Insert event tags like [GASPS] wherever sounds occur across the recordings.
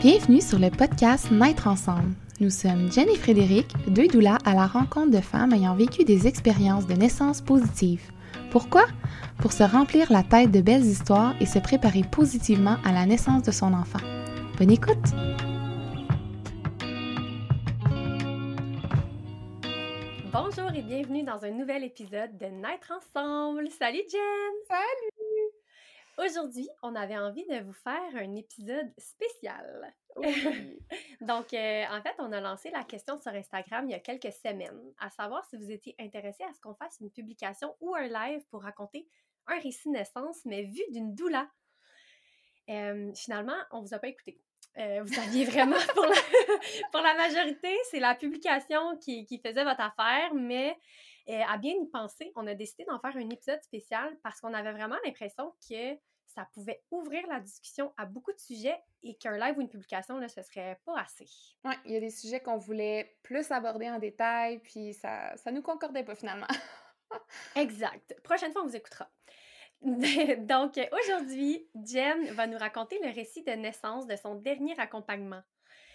Bienvenue sur le podcast Naître ensemble. Nous sommes Jen et Frédéric, deux doulas à la rencontre de femmes ayant vécu des expériences de naissance positives. Pourquoi? Pour se remplir la tête de belles histoires et se préparer positivement à la naissance de son enfant. Bonne écoute! Bonjour et bienvenue dans un nouvel épisode de Naître ensemble. Salut Jen! Salut! Aujourd'hui, on avait envie de vous faire un épisode spécial. [LAUGHS] Donc, euh, en fait, on a lancé la question sur Instagram il y a quelques semaines, à savoir si vous étiez intéressé à ce qu'on fasse une publication ou un live pour raconter un récit naissance, mais vu d'une doula. Euh, finalement, on vous a pas écouté. Euh, vous aviez [LAUGHS] vraiment, pour la, pour la majorité, c'est la publication qui, qui, faisait votre affaire, mais à bien y penser, on a décidé d'en faire un épisode spécial parce qu'on avait vraiment l'impression que ça pouvait ouvrir la discussion à beaucoup de sujets et qu'un live ou une publication, là, ce serait pas assez. Oui, il y a des sujets qu'on voulait plus aborder en détail, puis ça, ça nous concordait pas finalement. [LAUGHS] exact. Prochaine fois, on vous écoutera. [LAUGHS] Donc, aujourd'hui, Jen va nous raconter le récit de naissance de son dernier accompagnement.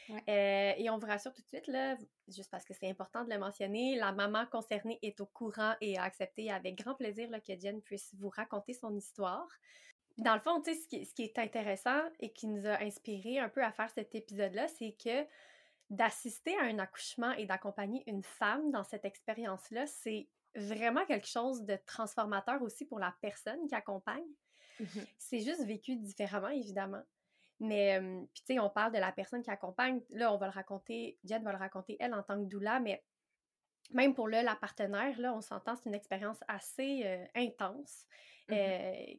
Euh, et on vous rassure tout de suite, là, juste parce que c'est important de le mentionner, la maman concernée est au courant et a accepté avec grand plaisir là, que Jen puisse vous raconter son histoire. Dans le fond, tu sais, ce qui, ce qui est intéressant et qui nous a inspiré un peu à faire cet épisode-là, c'est que d'assister à un accouchement et d'accompagner une femme dans cette expérience-là, c'est vraiment quelque chose de transformateur aussi pour la personne qui accompagne. Mmh c'est juste vécu différemment, évidemment. Mais, puis tu sais, on parle de la personne qui accompagne. Là, on va le raconter, Jen va le raconter, elle, en tant que doula, mais même pour le, la partenaire, là, on s'entend, c'est une expérience assez intense. Mmh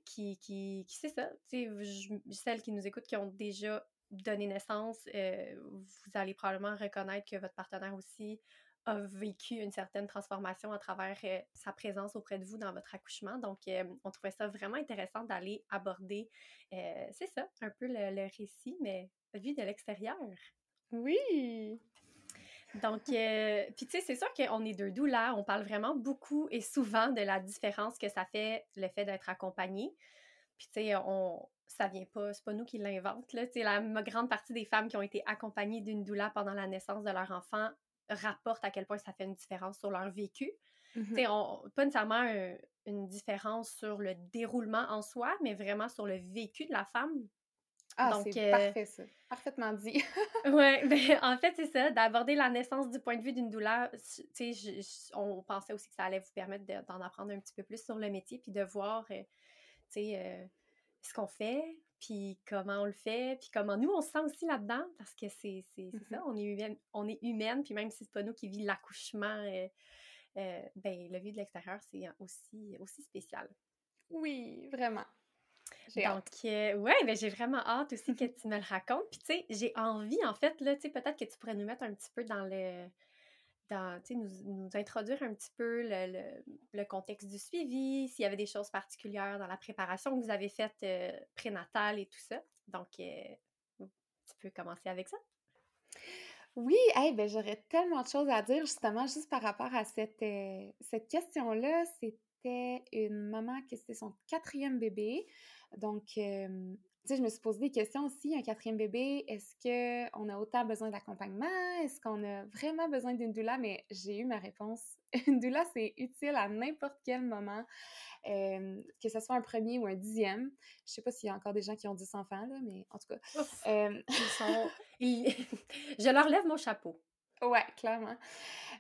qui, qui, qui c'est ça. Tu sais, celles qui nous écoutent, qui ont déjà donné naissance, vous allez probablement reconnaître que votre partenaire aussi a vécu une certaine transformation à travers sa présence auprès de vous dans votre accouchement. Donc, on trouvait ça vraiment intéressant d'aller aborder, c'est ça, un peu le, récit, mais vu de l'extérieur. Oui! Donc, puis tu sais, c'est sûr qu'on est deux doulas, on parle vraiment beaucoup et souvent de la différence que ça fait le fait d'être accompagné. Puis tu sais, on, ça vient pas, c'est pas nous qui l'inventent, là. Tu sais, la grande partie des femmes qui ont été accompagnées d'une doula pendant la naissance de leur enfant rapportent à quel point ça fait une différence sur leur vécu. Mmh pas nécessairement une différence sur le déroulement en soi, mais vraiment sur le vécu de la femme. Ah, c'est parfait ça. Parfaitement dit. [LAUGHS] oui, [LAUGHS] ben, en fait, c'est ça, d'aborder la naissance du point de vue d'une douleur. Tu sais, on pensait aussi que ça allait vous permettre d'en apprendre un petit peu plus sur le métier, puis de voir, tu sais, ce qu'on fait, puis comment on le fait, puis comment nous, on se sent aussi là-dedans, parce que c'est mmh ça, on est, humaine, on est humaine, puis même si c'est pas nous qui vit l'accouchement, euh, euh, ben, le vue de l'extérieur, c'est aussi, aussi spécial. Oui, vraiment. Donc, euh, ouais, ben, j'ai vraiment hâte aussi que [LAUGHS] tu me le racontes. Puis, tu sais, j'ai envie, en fait, là, tu sais, peut-être que tu pourrais nous mettre un petit peu dans le, dans, nous, nous introduire un petit peu le, le, contexte du suivi, s'il y avait des choses particulières dans la préparation que vous avez faite euh, prénatale et tout ça. Donc, euh, tu peux commencer avec ça. Oui, ben, j'aurais tellement de choses à dire justement juste par rapport à cette, euh, cette question-là. C'était une maman qui c'était son quatrième bébé. Donc, sais, je me suis posé des questions aussi. Un quatrième bébé, est-ce qu'on a autant besoin d'accompagnement? Est-ce qu'on a vraiment besoin d'une doula? Mais j'ai eu ma réponse. [LAUGHS] Une doula, c'est utile à n'importe quel moment, que ce soit un premier ou un dixième. Je sais pas s'il y a encore des gens qui ont 10 enfants, là, mais en tout cas. [LAUGHS] [LAUGHS] je leur lève mon chapeau. Ouais, clairement.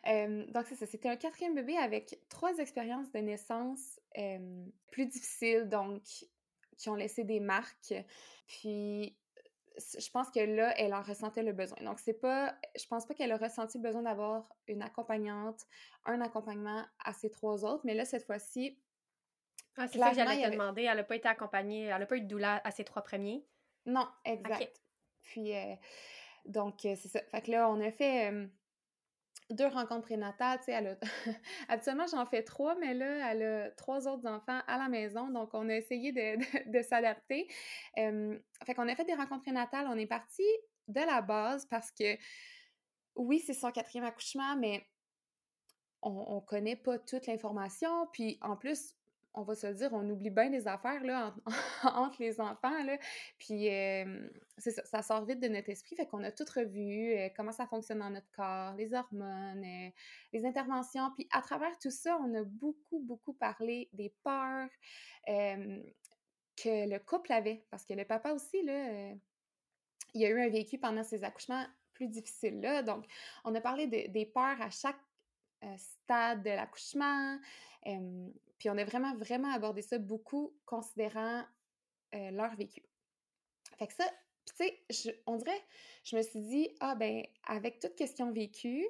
donc, c'est ça. C'était un quatrième bébé avec trois expériences de naissance plus difficiles. Donc, qui ont laissé des marques. Puis je pense que là, elle en ressentait le besoin. Donc, c'est pas, je pense pas qu'elle a ressenti le besoin d'avoir une accompagnante, un accompagnement à ces trois autres, mais là, cette fois-ci. Ah, c'est ça que j'allais te demander. Elle n'a pas été accompagnée, elle n'a pas eu de douleur à ses trois premiers? Non, exact. Puis, euh, donc, euh, c'est ça. Fait que là, on a fait deux rencontres prénatales, tu sais, elle a... [LAUGHS] Habituellement, j'en fais trois, mais là, elle a trois autres enfants à la maison, donc on a essayé de, [LAUGHS] de, s'adapter. fait qu'on a fait des rencontres prénatales, on est parti de la base parce que, oui, c'est son quatrième accouchement, mais on, on connaît pas toute l'information, puis en plus, on va se dire, on oublie bien des affaires [LAUGHS] entre les enfants. Puis ça, sort vite de notre esprit. Fait qu'on a tout revu, comment ça fonctionne dans notre corps, les hormones, les interventions. Puis à travers tout ça, on a beaucoup, beaucoup parlé des peurs que le couple avait. Parce que le papa aussi, là, il a eu un vécu pendant ses accouchements plus difficiles. Là. Donc, on a parlé des peurs à chaque stade de l'accouchement. Puis on a vraiment, vraiment abordé ça beaucoup considérant leur vécu. Fait que ça, tu sais, on dirait, je me suis dit, ah ben, avec toute question vécue,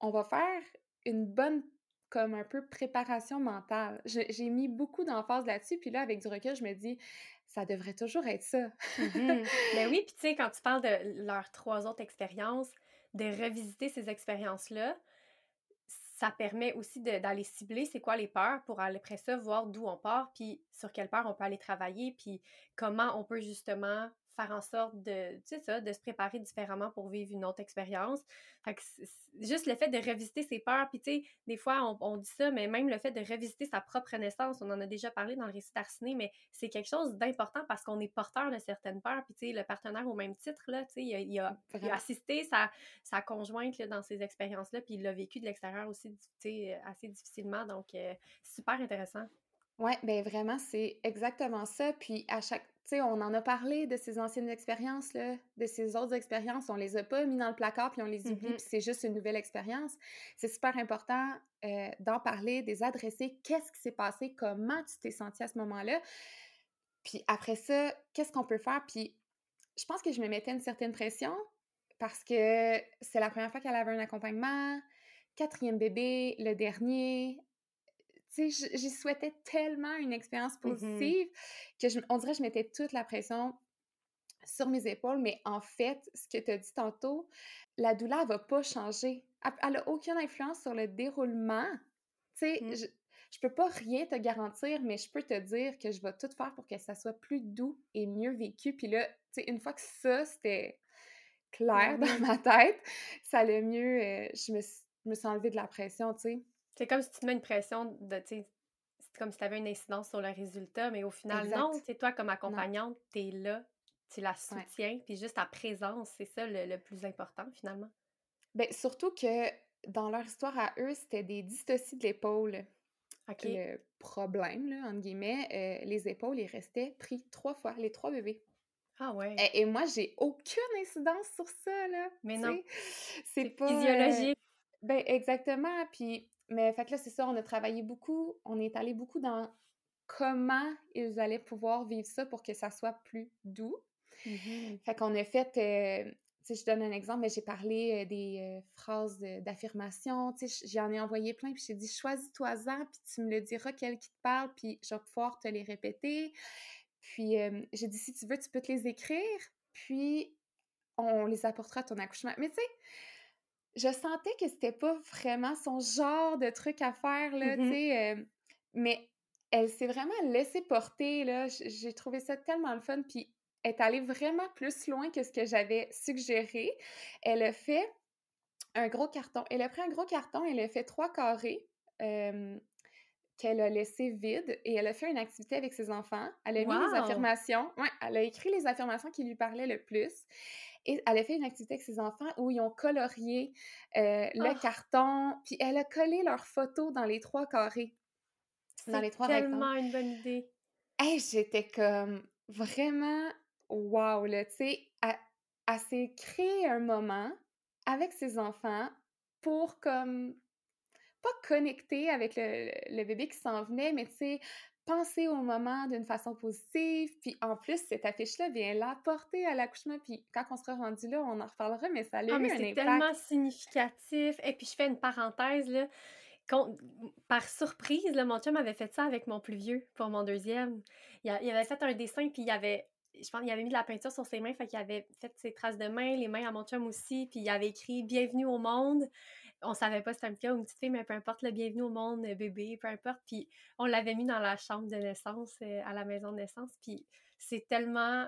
on va faire une bonne, comme un peu préparation mentale. J'ai mis beaucoup d'emphase là-dessus, puis là, avec du recul, je me dis, ça devrait toujours être ça. Mais [LAUGHS] ben oui, puis tu sais, quand tu parles de leurs trois autres expériences, de revisiter ces expériences-là, ça permet aussi d'aller cibler c'est quoi les peurs pour aller après ça voir d'où on part, puis sur quelle peur on peut aller travailler, puis comment on peut justement faire en sorte de, tu sais ça, de se préparer différemment pour vivre une autre expérience. Fait que juste le fait de revisiter ses peurs, puis tu sais, des fois, on, dit ça, mais même le fait de revisiter sa propre naissance, on en a déjà parlé dans le récit d'Arciné, mais c'est quelque chose d'important parce qu'on est porteur de certaines peurs, puis tu sais, le partenaire au même titre, là, tu sais, il, a, assisté sa, sa conjointe dans ces expériences-là, puis il l'a vécu de l'extérieur aussi, tu sais, assez difficilement, donc euh, super intéressant. Oui, bien vraiment, c'est exactement ça. Puis à chaque, sais, on en a parlé de ces anciennes expériences, là, de ces autres expériences. On les a pas mis dans le placard puis on les oublie, mm-hmm. puis c'est juste une nouvelle expérience. C'est super important euh, d'en parler, de les adresser. Qu'est-ce qui s'est passé? Comment tu t'es senti à ce moment-là? Puis après ça, qu'est-ce qu'on peut faire? Puis je pense que je me mettais une certaine pression parce que c'est la première fois qu'elle avait un accompagnement, quatrième bébé, le dernier, tu sais, j'y souhaitais tellement une expérience mmh positive que je, on dirait que je mettais toute la pression sur mes épaules, mais en fait, ce que tu as dit tantôt, la douleur va pas changer. Elle n'a aucune influence sur le déroulement. Tu sais, mmh. je, je peux pas rien te garantir, mais je peux te dire que je vais tout faire pour que ça soit plus doux et mieux vécu. Puis là, tu sais, une fois que ça, c'était clair dans ma tête, ça allait mieux. Euh, je, me, je me suis enlevée de la pression, tu sais. C'est comme si tu te mets une pression de, tu c'est comme si tu avais une incidence sur le résultat, mais au final, non, c'est toi comme accompagnante, tu es là, tu la soutiens, puis juste ta présence, c'est ça le, plus important finalement. Bien, surtout que dans leur histoire à eux, c'était des dystocies de l'épaule. OK. Le problème, là, entre guillemets, euh, les épaules, ils restaient pris trois fois, les trois bébés. Ah ouais. Et, moi, j'ai aucune incidence sur ça, là. Mais non. C'est pas. Euh, physiologique. ben, exactement. Puis mais fait que là, c'est ça, on a travaillé beaucoup, on est allé beaucoup dans comment ils allaient pouvoir vivre ça pour que ça soit plus doux. Mmh fait qu'on a fait, euh, tu sais, je donne un exemple, mais j'ai parlé euh, des euh, phrases d'affirmation, tu sais, j'en ai envoyé plein, puis j'ai dit, choisis-toi-en, puis tu me le diras quel qui te parle, puis je vais pouvoir te les répéter. Puis j'ai dit, si tu veux, tu peux te les écrire, puis on les apportera à ton accouchement. Mais tu sais, je sentais que c'était pas vraiment son genre de truc à faire, là, tu mmh sais. Euh, mais elle s'est vraiment laissée porter, là. J'ai trouvé ça tellement le fun. Puis elle est allée vraiment plus loin que ce que j'avais suggéré. Elle a fait un gros carton. Elle a pris un gros carton, elle a fait trois carrés. qu'elle a laissé vide et elle a fait une activité avec ses enfants. Elle a mis les affirmations. Ouais, elle a écrit les affirmations qui lui parlaient le plus. Et elle a fait une activité avec ses enfants où ils ont colorié euh, le ah! carton, puis elle a collé leurs photos dans les trois carrés. Dans les trois tellement une bonne idée. Hey, j'étais comme vraiment wow, là, tu sais, elle, s'est créé un moment avec ses enfants pour comme pas connecter avec le, le bébé qui s'en venait, mais tu sais, penser au moment d'une façon positive. Puis en plus, cette affiche-là vient l'apporter à l'accouchement. Puis quand on sera rendu là, on en reparlera, mais ça a ah, mais C'est tellement significatif. Et puis je fais une parenthèse, là. par surprise, là, mon chum avait fait ça avec mon plus vieux pour mon deuxième. Il, avait fait un dessin, puis il avait je pense qu'il avait mis de la peinture sur ses mains, fait qu'il avait fait ses traces de main, les mains à mon chum aussi, puis il avait écrit Bienvenue au monde on savait pas si c'était un petit ou une petite fille, mais peu importe, le bienvenue au monde, bébé, peu importe. Puis on l'avait mis dans la chambre de naissance, euh, à la maison de naissance. Puis c'est tellement,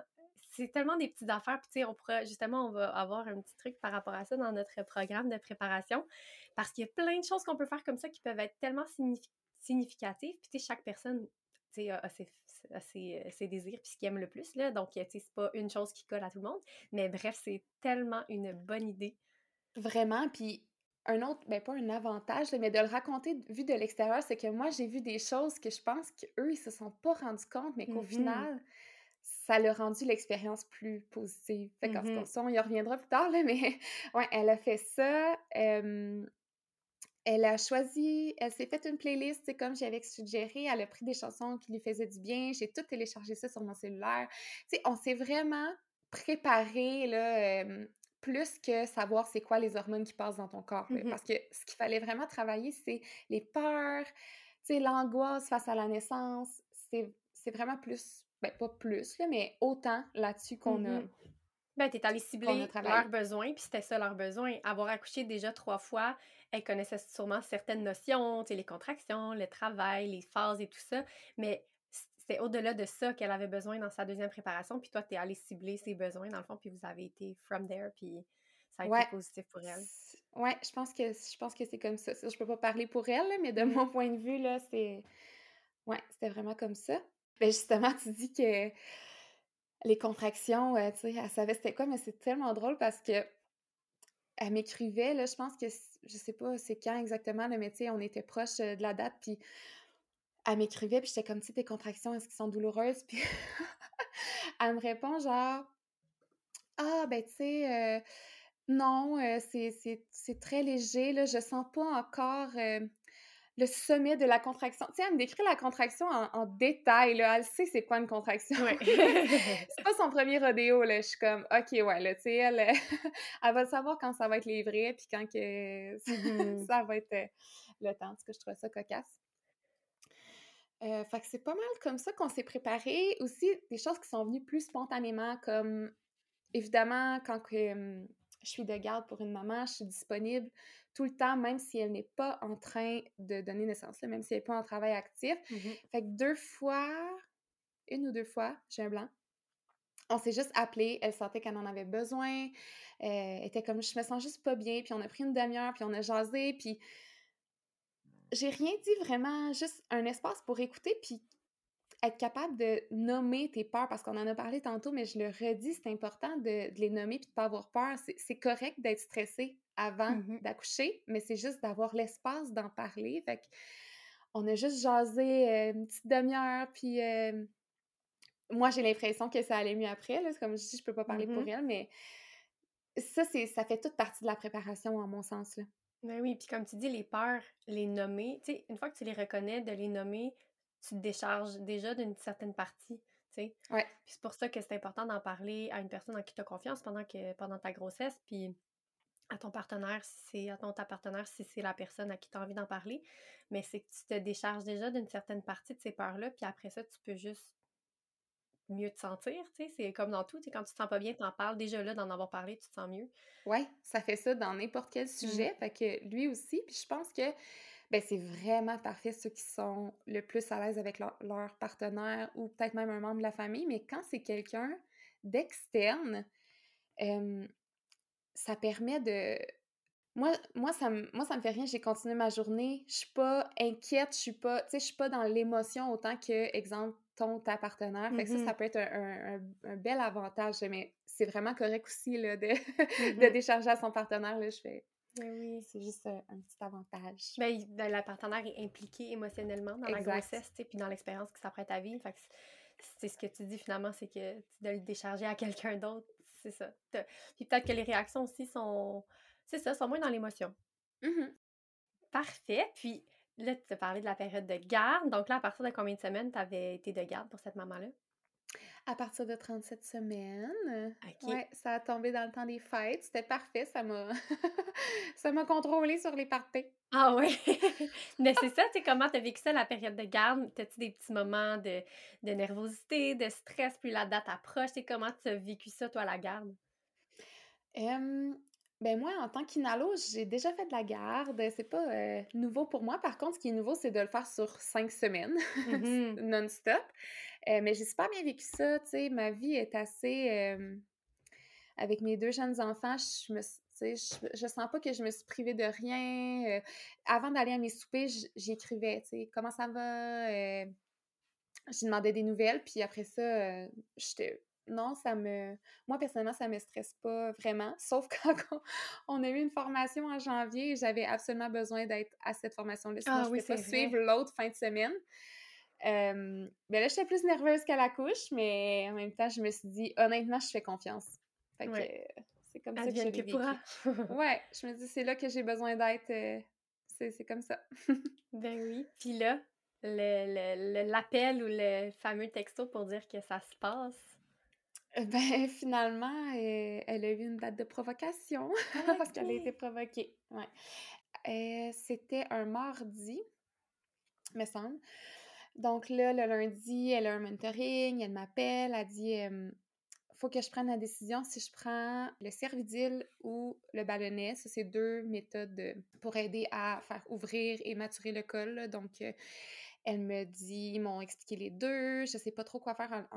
c'est tellement des petites affaires. Puis tu sais, on pourra, justement, on va avoir un petit truc par rapport à ça dans notre programme de préparation. Parce qu'il y a plein de choses qu'on peut faire comme ça qui peuvent être tellement significatives. Puis tu sais, chaque personne a, ses, désirs puis ce qu'il aime le plus. Là. Donc, c'est pas une chose qui colle à tout le monde. Mais bref, c'est tellement une bonne idée. Vraiment. Puis un autre, ben pas un avantage, mais de le raconter vu de l'extérieur, c'est que moi, j'ai vu des choses que je pense qu'eux, ils se sont pas rendus compte, mais qu'au mmh final, ça leur a rendu l'expérience plus positive. Fait qu'en mmh on y reviendra plus tard, là, [LAUGHS] mais ouais, elle a fait ça. elle a choisi, elle s'est fait une playlist, c'est comme j'avais suggéré, elle a pris des chansons qui lui faisaient du bien, j'ai tout téléchargé ça sur mon cellulaire. Tu sais, on s'est vraiment préparé, là, plus que savoir c'est quoi les hormones qui passent dans ton corps. Mmh parce que ce qu'il fallait vraiment travailler, c'est les peurs, sais, l'angoisse face à la naissance. C'est vraiment plus, ben pas plus, là, mais autant là-dessus qu'on a. Mmh ben, t'es allé cibler leurs besoins, puis c'était ça leurs besoins. Avoir accouché déjà trois fois, elle connaissait sûrement certaines notions, les contractions, le travail, les phases et tout ça, mais c'est au-delà de ça qu'elle avait besoin dans sa deuxième préparation, puis toi, tu es allé cibler ses besoins, dans le fond, puis vous avez été from there, puis ça a été positif pour elle. Ouais, je pense que je pense que c'est comme ça. Je peux pas parler pour elle, mais de mon point de vue, là, c'est... Ouais, c'était vraiment comme ça. Ben justement, tu dis que les contractions, euh, tu sais, elle savait c'était quoi, mais c'est tellement drôle parce que elle m'écrivait, là, je pense que, je sais pas c'est quand exactement, le métier, on était proche euh, de la date, puis elle m'écrivait, puis j'étais comme, tu tes contractions, est-ce qu'elles sont douloureuses? [LAUGHS] Puis elle me répond genre, ah, ben, tu sais, euh, non, euh, c'est très léger, là, je sens pas encore euh, le sommet de la contraction. Tu sais, elle me décrit la contraction en, détail, là, elle sait c'est quoi une contraction. [LAUGHS] c'est pas son premier rodéo, là, je suis comme, ok, ouais, là, tu sais, elle, [LAUGHS] elle va savoir quand ça va être livré, puis quand que mmh ça va être le temps. En tout cas, je trouve ça cocasse. Euh, fait que c'est pas mal comme ça qu'on s'est préparé. Aussi, des choses qui sont venues plus spontanément, comme évidemment, quand je suis de garde pour une maman, je suis disponible tout le temps, même si elle n'est pas en train de donner naissance, même si elle n'est pas en travail actif. Mmh fait que deux fois, une ou deux fois, j'ai un blanc. On s'est juste appelé, elle sentait qu'elle en avait besoin, euh, elle était comme je me sens juste pas bien, puis on a pris une demi-heure, puis on a jasé, puis j'ai rien dit vraiment, juste un espace pour écouter, puis être capable de nommer tes peurs, parce qu'on en a parlé tantôt, mais je le redis, c'est important de, les nommer puis de pas avoir peur. C'est correct d'être stressé avant mmh d'accoucher, mais c'est juste d'avoir l'espace d'en parler. Fait on a juste jasé euh, une petite demi-heure, puis euh, moi, j'ai l'impression que ça allait mieux après. Là. Comme je dis, je peux pas parler pour mmh elle, mais ça, ça fait toute partie de la préparation, en mon sens. Là. Ben oui, puis comme tu dis, les peurs, les nommer, tu sais, une fois que tu les reconnais, de les nommer, tu te décharges déjà d'une certaine partie, tu sais. Ouais. Puis c'est pour ça que c'est important d'en parler à une personne en qui tu as confiance pendant, que, pendant ta grossesse, puis à ton partenaire, si c'est à ton ta partenaire, si c'est la personne à qui tu as envie d'en parler. Mais c'est que tu te décharges déjà d'une certaine partie de ces peurs-là, puis après ça, tu peux juste mieux te sentir, tu sais, c'est comme dans tout, quand tu te sens pas bien, tu en parles, déjà là, d'en avoir parlé, tu te sens mieux. Ouais, ça fait ça dans n'importe quel mmh sujet, fait que lui aussi, puis je pense que ben, c'est vraiment parfait ceux qui sont le plus à l'aise avec leur, partenaire ou peut-être même un membre de la famille, mais quand c'est quelqu'un d'externe, ça permet de... Moi, moi, ça me, moi, ça me fait rien, j'ai continué ma journée, je suis pas inquiète, je suis pas, tu sais, je suis pas dans l'émotion autant que, exemple, ta partenaire. Fait que ça, ça mmh peut être un, bel avantage, mais c'est vraiment correct aussi là, de, [LAUGHS] de mmh décharger à son partenaire. Là, je fais. Ben oui. C'est juste un, petit avantage. Ben, ben, la partenaire est impliquée émotionnellement dans la grossesse, puis dans l'expérience que ça prête à vivre. Fait que c'est ce que tu dis finalement, c'est que de le décharger à quelqu'un d'autre, c'est ça. Puis peut-être que les réactions aussi sont, c'est ça, sont moins dans l'émotion. Mmh Parfait. Puis Là, tu as parlé de la période de garde. Donc là, à partir de combien de semaines tu avais été de garde pour cette maman-là? À partir de 37 semaines. Ouais, ça a tombé dans le temps des fêtes. C'était parfait. Ça m'a [LAUGHS] ça m'a contrôlé sur les parties. Ah oui! [LAUGHS] Mais c'est ça, tu sais, comment tu as vécu ça, la période de garde? T'as-tu des petits moments de, de, nervosité, de stress, puis la date approche? Tu comment tu as vécu ça, toi, la garde? Ben moi, en tant qu'inalo, j'ai déjà fait de la garde. C'est pas euh, nouveau pour moi. Par contre, ce qui est nouveau, c'est de le faire sur cinq semaines, [LAUGHS] mmh non-stop. Euh, mais j'ai super bien vécu ça. Tu sais, ma vie est assez. avec mes deux jeunes enfants, je me je, je sens pas que je me suis privée de rien. Euh, avant d'aller à mes soupers, j'écrivais, tu sais, comment ça va? je demandais des nouvelles, puis après ça, euh, j'étais non, ça me. Moi, personnellement, ça me stresse pas vraiment. Sauf [LAUGHS] quand on a eu une formation en janvier, j'avais absolument besoin d'être à cette formation-là. Sinon, ah, je ne pas suivre l'autre fin de semaine. Euh, ben là, j'étais plus nerveuse qu'à la couche, mais en même temps, je me suis dit, honnêtement, je fais confiance. Fait que c'est comme ça que j'ai vécu. [LAUGHS] ouais, je me dis, c'est là que j'ai besoin d'être. Euh, c'est comme ça. [LAUGHS] ben oui. Puis là, l'appel ou le fameux texto pour dire que ça se passe. Euh, ben, finalement, elle a eu une date de provocation ah, [LAUGHS] parce qu'elle a été provoquée. Ouais. Euh, c'était un mardi, me semble. Donc là, le lundi, elle a un mentoring, elle m'appelle, elle dit faut que je prenne la décision si je prends le cervidil ou le ballonnet. Ça, c'est deux méthodes pour aider à faire ouvrir et maturer le col. Donc, euh, elle me dit, ils m'ont expliqué les deux. Je sais pas trop quoi faire.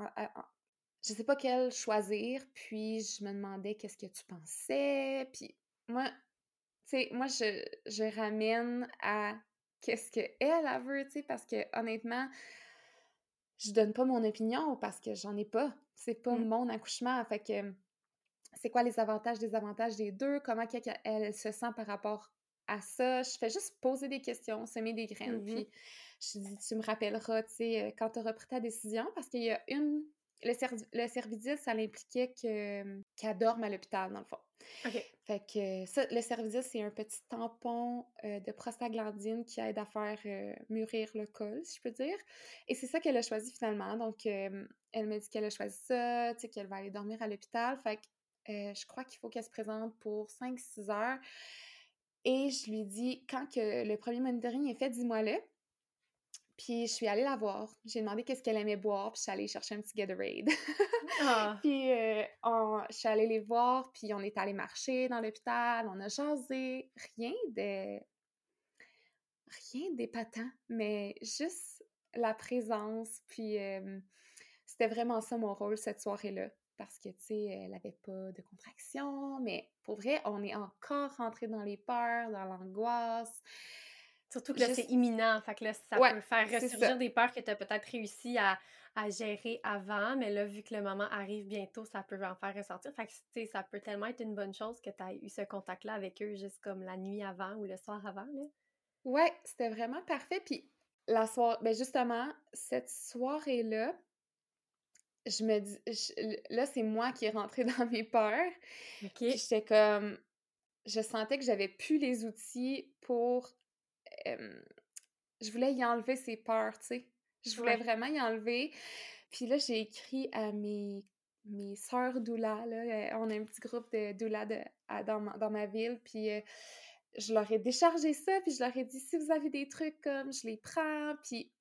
Je sais pas quel choisir. Puis, je me demandais qu'est-ce que tu pensais. Puis, moi, tu sais, moi, je, je ramène à qu'est-ce qu'elle, elle veut, tu sais, parce que honnêtement, je donne pas mon opinion parce que j'en ai pas. C'est pas mmh. mon accouchement. Fait que c'est quoi les avantages, des avantages des deux? Comment elle, se sent par rapport à ça? Je fais juste poser des questions, semer des graines. Mmh puis je dis, tu me rappelleras, tu sais, euh, quand tu auras pris ta décision, parce qu'il y a une le, le cervidil, ça l'impliquait qu'elle dorme à l'hôpital, dans le fond. OK. Fait que ça, le cervidil, c'est un petit tampon euh, de prostaglandine qui aide à faire euh, mûrir le col, si je peux dire. Et c'est ça qu'elle a choisi finalement. Donc, elle m'a dit qu'elle a choisi ça, tu sais, qu'elle va aller dormir à l'hôpital. Fait que je crois qu'il faut qu'elle se présente pour 5-6 heures. Et je lui dis, quand que le premier monitoring est fait, dis-moi-le. Puis je suis allée la voir. J'ai demandé qu'est-ce qu'elle aimait boire, puis je suis allée chercher un petit Gatorade. ah. [LAUGHS] Puis euh, je suis allée les voir, puis on est allé marcher dans l'hôpital, on a jasé. Rien de. Rien d'épatant, mais juste la présence. Puis c'était vraiment ça mon rôle cette soirée-là. Parce que, tu sais, elle n'avait pas de contraction, mais pour vrai, on est encore rentré dans les peurs, dans l'angoisse. Surtout que là, c'est imminent. Fait que là, ça peut faire ressurgir des peurs que tu as peut-être réussi à, gérer avant, mais là, vu que le moment arrive bientôt, ça peut en faire ressortir. Fait que, ça peut tellement être une bonne chose que tu aies eu ce contact-là avec eux juste comme la nuit avant ou le soir avant, là. Ouais, c'était vraiment parfait. Puis la soirée, ben justement, cette soirée-là, je me dis, là, c'est moi qui est rentrée [LAUGHS] dans mes peurs. OK. J'étais comme, je sentais que j'avais plus les outils pour je voulais y enlever ses peurs, tu sais. Je voulais vraiment y enlever. Puis là, j'ai écrit à mes, mes sœurs doula, là. On a un petit groupe de doula de, dans, ma, dans, ma, ville. Puis euh, je leur ai déchargé ça. Puis je leur ai dit, si vous avez des trucs comme, je les prends. Puis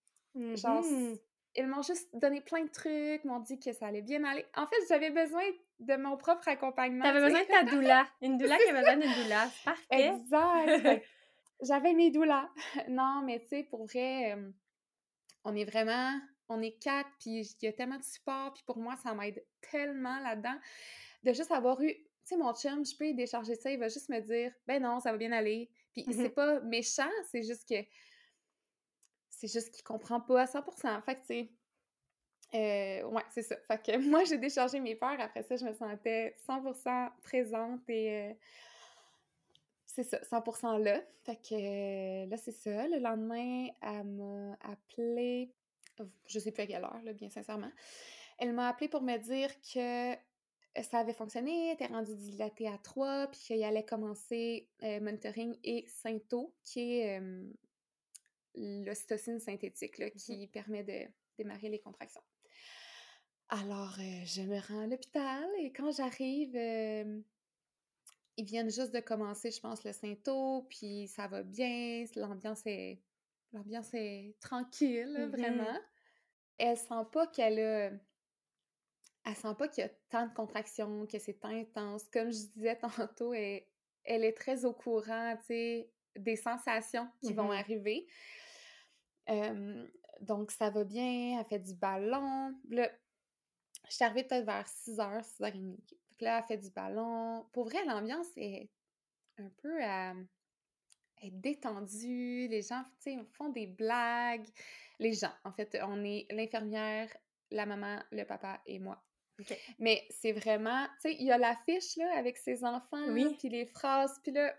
genre, mmh ils m'ont juste donné plein de trucs, m'ont dit que ça allait bien aller. En fait, j'avais besoin de mon propre accompagnement. T'avais besoin de ta doula. Une doula qui avait besoin d'une doula. [LAUGHS] Parfait. Exact. [LAUGHS] J'avais mes doulas. [LAUGHS] non, mais tu sais, pour vrai, on est vraiment, on est quatre, puis il y a tellement de support, puis pour moi, ça m'aide tellement là-dedans de juste avoir eu, tu sais, mon chum, je peux y décharger ça, il va juste me dire, ben non, ça va bien aller. Puis c'est mmh pas méchant, c'est juste que, c'est juste qu'il comprend pas à 100%. Fait que, tu sais, euh, ouais, c'est ça. Fait que [LAUGHS] moi, j'ai déchargé mes peurs. Après ça, je me sentais 100% présente et euh, c'est ça, 100% là. Fait que euh, là, c'est ça. Le lendemain, elle m'a appelé, je sais plus à quelle heure, là, bien sincèrement. Elle m'a appelé pour me dire que ça avait fonctionné, elle était rendue dilatée à 3, puis qu'il allait commencer euh, monitoring et Synto, qui est euh, l'ocytocine synthétique, là, qui mmh permet de démarrer les contractions. Alors, je me rends à l'hôpital et quand j'arrive, ils viennent juste de commencer, je pense, le Sainto, puis ça va bien, l'ambiance est, l'ambiance est tranquille, mmh vraiment. Elle sent pas qu'elle a... Elle sent pas qu'il y a tant de contractions, que c'est intense. Comme je disais [LAUGHS] tantôt, elle, elle est très au courant, tu sais, des sensations qui vont mmh arriver. donc, ça va bien, elle fait du ballon. Là, je suis arrivée peut-être vers 6h, 6h30 là, elle fait du ballon. Pour vrai, l'ambiance est un peu euh, détendue. Les gens font des blagues. les gens. En fait, on est l'infirmière, la maman, le papa et moi. Mais c'est vraiment, tu sais, il y a l'affiche, là, avec ses enfants, oui. puis les phrases, puis là,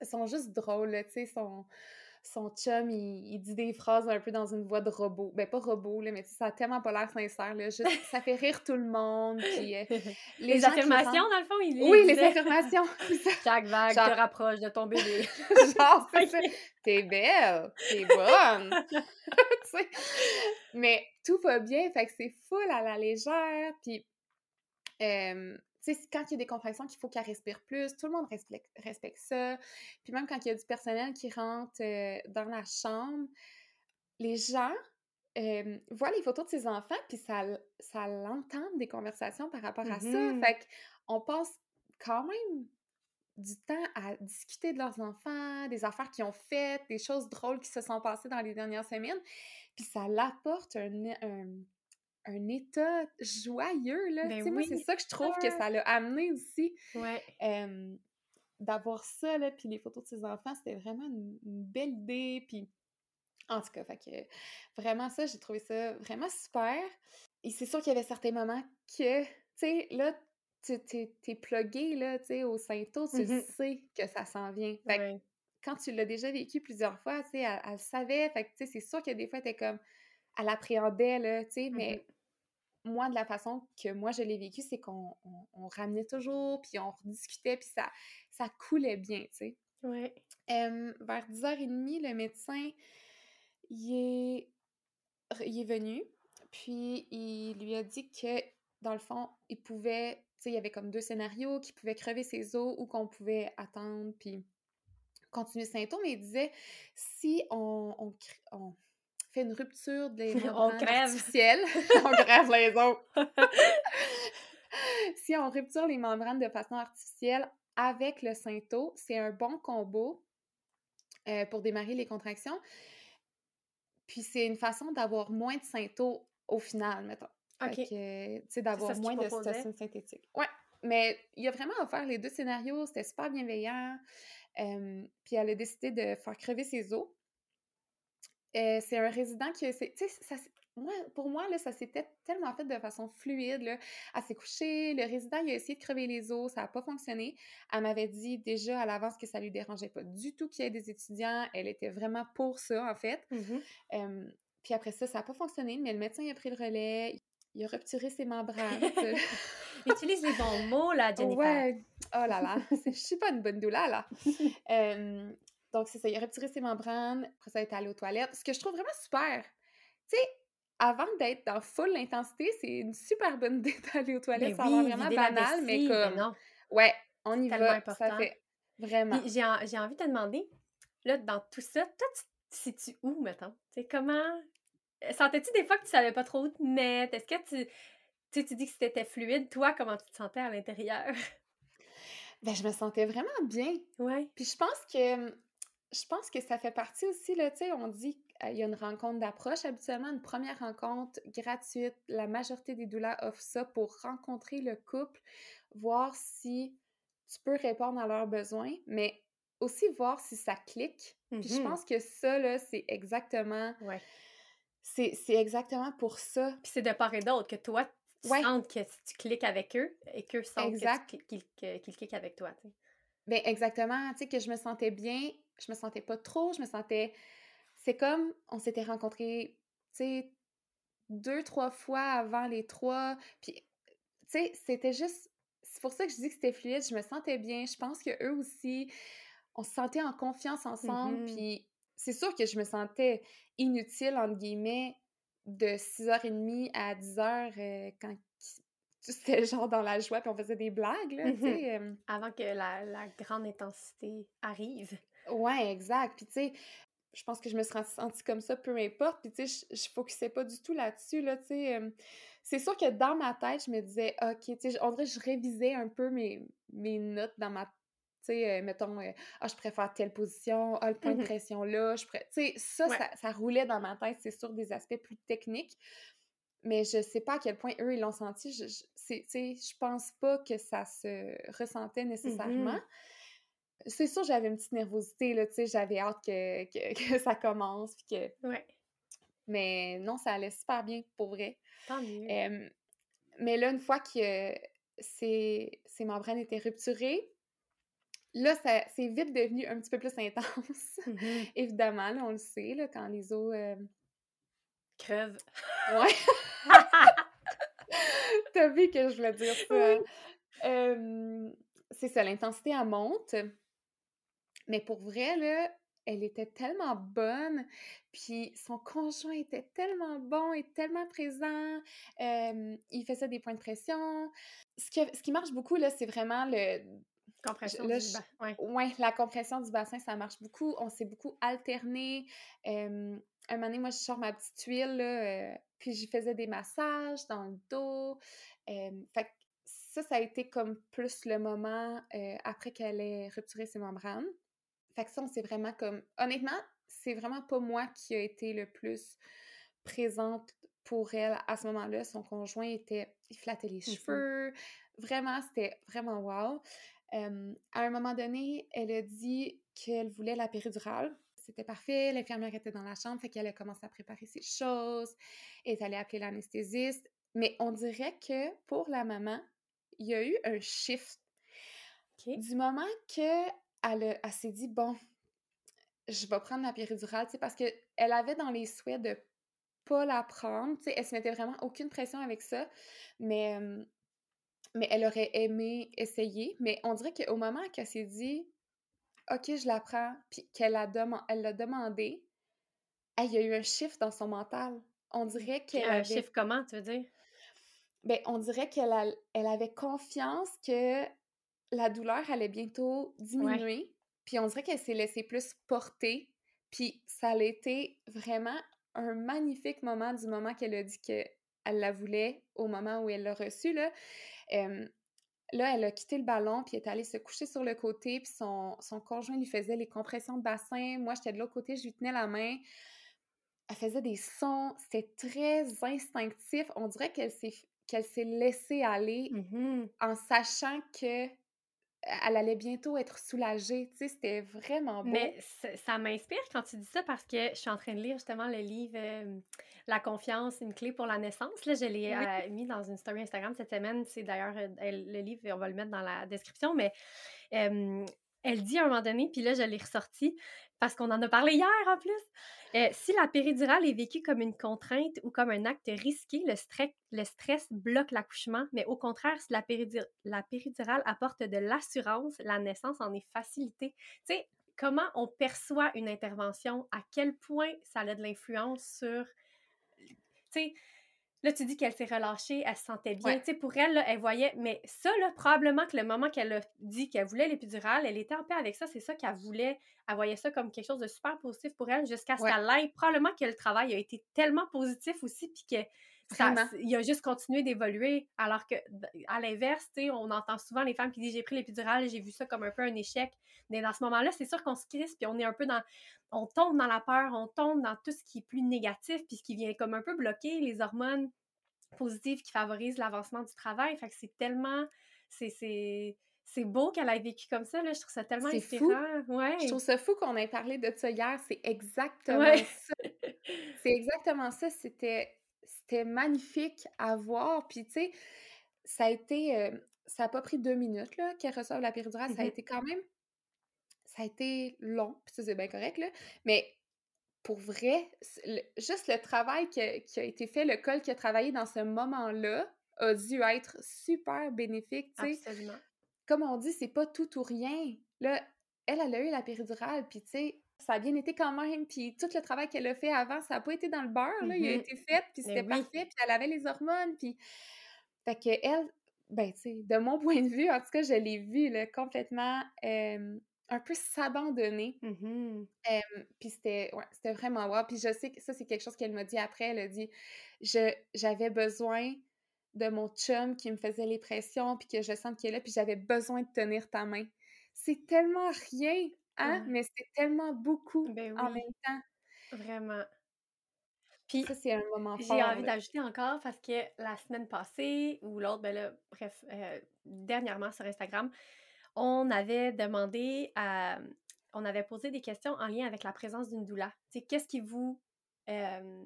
elles sont juste drôles, tu sais, sont son chum, il, dit des phrases un peu dans une voix de robot. Ben, pas robot, là, mais ça a tellement pas l'air sincère, là. Juste, ça fait rire tout le monde. Puis, euh, [LAUGHS] les, affirmations, dans le fond, il Oui, les affirmations. [LAUGHS] Chaque vague te rapproche de ton bébé. [LAUGHS] Genre, c'est ça. T'es belle, t'es bonne. mais tout va bien, fait que c'est full à la légère. Puis, euh, sais, quand il y a des contractions qu'il faut qu'elle respire plus, tout le monde respecte, ça. Puis même quand il y a du personnel qui rentre euh, dans la chambre, les gens euh, voient les photos de ses enfants, puis ça, ça l'entend des conversations par rapport à ça. Mm-hmm. Fait qu'on passe quand même du temps à discuter de leurs enfants, des affaires qu'ils ont faites, des choses drôles qui se sont passées dans les dernières semaines. Puis ça l'apporte un, un état joyeux, là. Ben moi, c'est ça que je trouve que ça l'a amené aussi. Ouais. D'avoir ça, là, puis les photos de ses enfants, c'était vraiment une, belle idée, puis... En tout cas, fait que vraiment ça, j'ai trouvé ça vraiment super. Et c'est sûr qu'il y avait certains moments que, tu sais, là, tu t'es plugué, là, tu sais, au Sainto, tu mmh sais que ça s'en vient. Fait que quand tu l'as déjà vécu plusieurs fois, tu sais, elle, savait, fait que, tu sais, c'est sûr que des fois, t'es comme, elle appréhendait, là, tu sais, mmh mais moi, de la façon que moi je l'ai vécu, c'est qu'on ramenait toujours, puis on rediscutait, puis ça, ça coulait bien, tu sais. Oui. vers 10h30, le médecin, il est, il est venu, puis il lui a dit que, dans le fond, il pouvait, tu sais, il y avait comme deux scénarios, qu'il pouvait crever ses os ou qu'on pouvait attendre, puis continuer ses symptômes, mais il disait, si on, on fait une rupture des [LAUGHS] membranes artificielles, [LAUGHS] on crève les os. [LAUGHS] si on rupture les membranes de façon artificielle avec le Synto, c'est un bon combo euh, pour démarrer les contractions. Puis c'est une façon d'avoir moins de Synto au final, mettons. OK. Tu sais, d'avoir moins de synthétique. Ouais, mais il a vraiment offert les deux scénarios, c'était super bienveillant. Euh, puis elle a décidé de faire crever ses os. Euh, c'est un résident qui. Ça, moi, pour moi, là, ça s'était tellement fait de façon fluide. Là. Elle s'est couchée, le résident il a essayé de crever les os, ça n'a pas fonctionné. Elle m'avait dit déjà à l'avance que ça lui dérangeait pas du tout qu'il y ait des étudiants. Elle était vraiment pour ça, en fait. Mmh puis après ça, ça n'a pas fonctionné, mais le médecin a pris le relais. Il a retiré ses membranes. [LAUGHS] Utilise les bons mots, là, [LAUGHS] Jennifer. Ouais. Oh là là. [LAUGHS] Je suis pas une bonne doula, là. Donc, c'est ça, il a retiré ses membranes, après ça, il est allé aux toilettes. Ce que je trouve vraiment super. Tu sais, avant d'être dans full intensité, c'est une super bonne [LAUGHS] idée d'aller aux toilettes. ça oui, vraiment banal, mais comme. non. Ouais, on y va. Important. Ça fait vraiment. J'ai envie de te demander, là, dans tout ça, toi, tu sais-tu où, mettons? Tu sais, comment. Euh, sentais-tu des fois que tu savais pas trop où te mettre? Est-ce que tu. Tu, tu dis que c'était fluide. Toi, comment tu te sentais à l'intérieur? Ben, je me sentais vraiment bien. Ouais. Puis je pense que je pense que ça fait partie aussi, là, tu sais, on dit qu'il y a une rencontre d'approche, habituellement, une première rencontre gratuite. La majorité des doulas offrent ça pour rencontrer le couple, voir si tu peux répondre à leurs besoins, mais aussi voir si ça clique. Puis je mm-hmm. pense que ça, là, c'est exactement... Ouais. C'est exactement pour ça. Puis c'est de part et d'autre, que toi, tu sens que tu cliques avec eux et qu'eux sentent qu'ils cliquent avec toi, tu sais. Bien, exactement. Tu sais, que je me sentais bien je me sentais pas trop, je me sentais. C'est comme on s'était rencontrés, tu sais, deux, trois fois avant les trois. Puis, tu sais, c'était juste. C'est pour ça que je dis que c'était fluide. Je me sentais bien. Je pense que eux aussi, on se sentait en confiance ensemble. Mm-hmm. Puis, c'est sûr que je me sentais inutile, entre guillemets, de 6h30 à 10h euh, quand c'était [LAUGHS] genre dans la joie, puis on faisait des blagues, là, tu mm-hmm. sais. Euh. Avant que la, la, grande intensité arrive. Ouais, exact. Puis, tu sais, je pense que je me suis sentie comme ça, peu importe. Puis, tu sais, je, je focusais pas du tout là-dessus, là, tu sais. c'est sûr que dans ma tête, je me disais, OK, tu sais, on dirait que je révisais un peu mes, mes notes dans ma tu sais, mettons, ah, je préfère telle position, ah, le point de mmh pression là, je pourrais... Tu sais, ça, ça, roulait dans ma tête, c'est sûr, des aspects plus techniques, mais je sais pas à quel point eux, ils l'ont senti. Je, je, je pense pas que ça se ressentait mmh nécessairement c'est sûr, j'avais une petite nervosité, là, tu sais, j'avais hâte que, [LAUGHS] que, ça commence, puis que... Ouais. Mais non, ça allait super bien, pour vrai. Tant mieux. mais là, une fois que ces, ces membranes étaient rupturées, là, c'est vite devenu un petit peu plus intense. [LAUGHS] Mmh Évidemment, on le sait, là, quand les os... Crevent. Ouais. [LAUGHS] T'as vu que je voulais dire ça. c'est ça, l'intensité, elle monte. Mais pour vrai, là, elle était tellement bonne, puis son conjoint était tellement bon et tellement présent, il faisait des points de pression. Ce, ce qui marche beaucoup, là, c'est vraiment le... Compression du bassin. Ouais. la compression du bassin, ça marche beaucoup. On s'est beaucoup alterné. un moment donné, moi, je sors ma petite huile, là, puis j'y faisais des massages dans le dos. fait ça, ça a été comme plus le moment après qu'elle ait retiré ses membranes. Fait que ça, on s'est vraiment comme. Honnêtement, c'est vraiment pas moi qui a été le plus présente pour elle à ce moment-là. Son conjoint était. Il flattait les mmh cheveux. Vraiment, c'était vraiment wow. à un moment donné, elle a dit qu'elle voulait la péridurale. C'était parfait. L'infirmière était dans la chambre, fait qu'elle a commencé à préparer ses choses. Elle est allée appeler l'anesthésiste. Mais on dirait que pour la maman, il y a eu un shift. Du moment que elle, s'est dit, bon, je vais prendre la péridurale, parce qu'elle avait dans les souhaits de pas la prendre, tu sais, elle se mettait vraiment aucune pression avec ça, mais, mais elle aurait aimé essayer, mais on dirait qu'au moment qu'elle s'est dit, OK, je la prends, puis qu'elle l'a elle l'a demandé, il y a eu un chiffre dans son mental. On dirait qu'elle Un chiffre comment, tu veux dire? Ben, on dirait qu'elle elle avait confiance que la douleur allait bientôt diminuer. Puis on dirait qu'elle s'est laissée plus porter. Puis ça a été vraiment un magnifique moment du moment qu'elle a dit qu'elle la voulait au moment où elle l'a reçu. Là. là, elle a quitté le ballon, puis est allée se coucher sur le côté, puis son, son conjoint lui faisait les compressions de bassin. Moi, j'étais de l'autre côté, je lui tenais la main. Elle faisait des sons, c'était très instinctif. On dirait qu'elle s'est qu'elle s'est laissée aller mmh en sachant que elle allait bientôt être soulagée. Tu sais, c'était vraiment beau. Mais ça m'inspire quand tu dis ça parce que je suis en train de lire justement le livre La confiance, une clé pour la naissance. Là, je l'ai euh, mis dans une story Instagram cette semaine. C'est d'ailleurs euh, le livre, on va le mettre dans la description, mais elle dit à un moment donné, puis là, je l'ai ressorti parce qu'on en a parlé hier en plus. Euh, si la péridurale est vécue comme une contrainte ou comme un acte risqué, le, stress, le stress bloque l'accouchement, mais au contraire, si la, péridurale apporte de l'assurance, la naissance en est facilitée. Tu sais, comment on perçoit une intervention, à quel point ça a de l'influence sur... Tu sais, Là, tu dis qu'elle s'est relâchée, elle se sentait bien. Tu sais, pour elle, elle voyait. Mais ça, là, probablement que le moment qu'elle a dit qu'elle voulait l'épidurale, elle était en paix avec ça. C'est ça qu'elle voulait. Elle voyait ça comme quelque chose de super positif pour elle jusqu'à ce qu'elle aille. Probablement que le travail a été tellement positif aussi, puis que il a juste continué d'évoluer. Alors que, à l'inverse, on entend souvent les femmes qui disent j'ai pris l'épidurale, j'ai vu ça comme un peu un échec. Mais dans ce moment-là, c'est sûr qu'on se crisse, puis on est un peu dans. On tombe dans la peur, on tombe dans tout ce qui est plus négatif, puis ce qui vient comme un peu bloquer les hormones positives qui favorisent l'avancement du travail. Fait que c'est tellement. C'est. C'est beau qu'elle ait vécu comme ça, là. Je trouve ça tellement inspirant. Ouais. Je trouve ça fou qu'on ait parlé de ça hier. C'est exactement ça. C'est exactement ça. C'était c'était magnifique à voir. Puis, tu sais, ça a été. Euh, ça n'a pas pris deux minutes là, qu'elle reçoive la péridurale. Ça a mmh été quand même. Ça a été long. Puis, ça, c'est bien correct, là. Mais pour vrai, juste le travail qui a, été fait, le col qui a travaillé dans ce moment-là a dû être super bénéfique. Absolument. Comme on dit, c'est pas tout ou rien. Là, elle, elle a eu la péridurale, puis tu sais, ça a bien été quand même. Puis tout le travail qu'elle a fait avant, ça n'a pas été dans le beurre, là. Il a mmh été fait, puis c'était parfait, puis elle avait les hormones, puis... Fait que elle, ben, tu sais, de mon [LAUGHS] point de vue, en tout cas, je l'ai vue, là, complètement un peu s'abandonner. Mmh puis c'était ouais, c'était vraiment wow. Puis je sais que ça, c'est quelque chose qu'elle m'a dit après. Elle a dit je j'avais besoin de mon chum qui me faisait les pressions, puis que je sente qu'il est là, puis j'avais besoin de tenir ta main. C'est tellement rien Hein? Mais c'est tellement beaucoup ben en même temps. Vraiment. Puis, ça, c'est un moment fort. J'ai envie d'ajouter encore parce que la semaine passée, ou l'autre, ben là, bref, euh, dernièrement sur Instagram, on avait demandé à. On avait posé des questions en lien avec la présence d'une doula. Tu sais, qu'est-ce qui vous. euh,